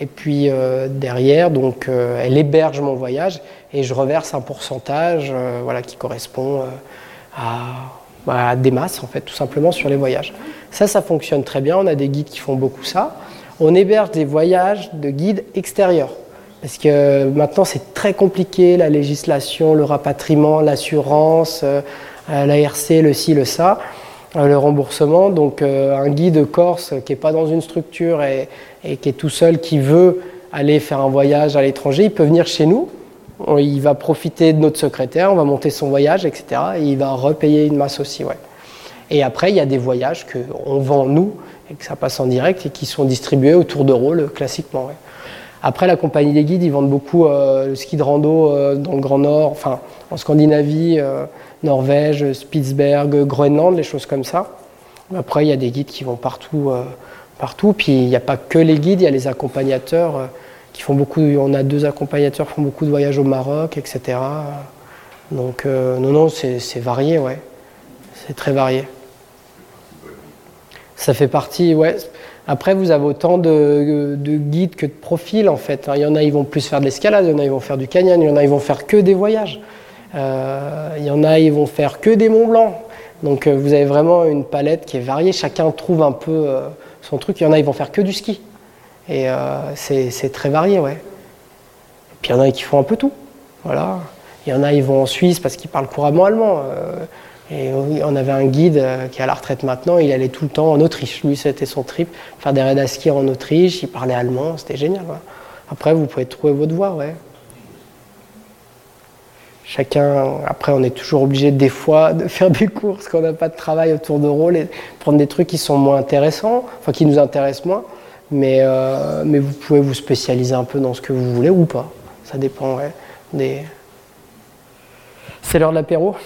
Et puis derrière, donc, elle héberge mon voyage et je reverse un pourcentage voilà, qui correspond à bah, des masses, en fait, tout simplement sur les voyages. Ça, ça fonctionne très bien. On a des guides qui font beaucoup ça. On héberge des voyages de guides extérieurs. Parce que maintenant, c'est très compliqué, la législation, le rapatriement, l'assurance, euh, l'ARC, le ci, le ça, euh, le remboursement. Donc, euh, un guide corse qui n'est pas dans une structure et, qui est tout seul, qui veut aller faire un voyage à l'étranger, il peut venir chez nous il va profiter de notre secrétaire, on va monter son voyage, etc. Et il va repayer une masse aussi. Ouais. Et après, il y a des voyages qu'on vend nous et que ça passe en direct et qui sont distribués autour de rôle classiquement. Après, la compagnie des guides, ils vendent beaucoup euh, le ski de rando euh, dans le Grand Nord, enfin en Scandinavie, euh, Norvège, Spitzberg, Groenland, les choses comme ça. Après, il y a des guides qui vont partout. partout. Puis il n'y a pas que les guides, il y a les accompagnateurs qui font beaucoup, on a deux accompagnateurs qui font beaucoup de voyages au Maroc, etc. Donc non, non, c'est varié, ouais. C'est très varié. Ça fait partie, ouais. Après, vous avez autant de, guides que de profils, en fait. Il y en a, ils vont plus faire de l'escalade, il y en a, ils vont faire du canyon, il y en a, ils vont faire que des voyages. Euh, il y en a, ils vont faire que des Mont Blancs. Donc euh, vous avez vraiment une palette qui est variée. Chacun trouve un peu son truc. Il y en a, ils vont faire que du ski. Et euh, c'est très varié, ouais. Et puis il y en a qui font un peu tout. Voilà. Il y en a, ils vont en Suisse parce qu'ils parlent couramment allemand. Et on avait un guide euh, qui est à la retraite maintenant, il allait tout le temps en Autriche. Lui, c'était son trip, faire des raids à ski en Autriche, il parlait allemand, c'était génial. Après, vous pouvez trouver votre voie, ouais. Chacun, après, on est toujours obligé des fois de faire des cours parce qu'on n'a pas de travail autour de rôle et prendre des trucs qui sont moins intéressants, enfin qui nous intéressent moins. Mais, euh, mais vous pouvez vous spécialiser un peu dans ce que vous voulez ou pas. Ça dépend des. C'est l'heure de l'apéro?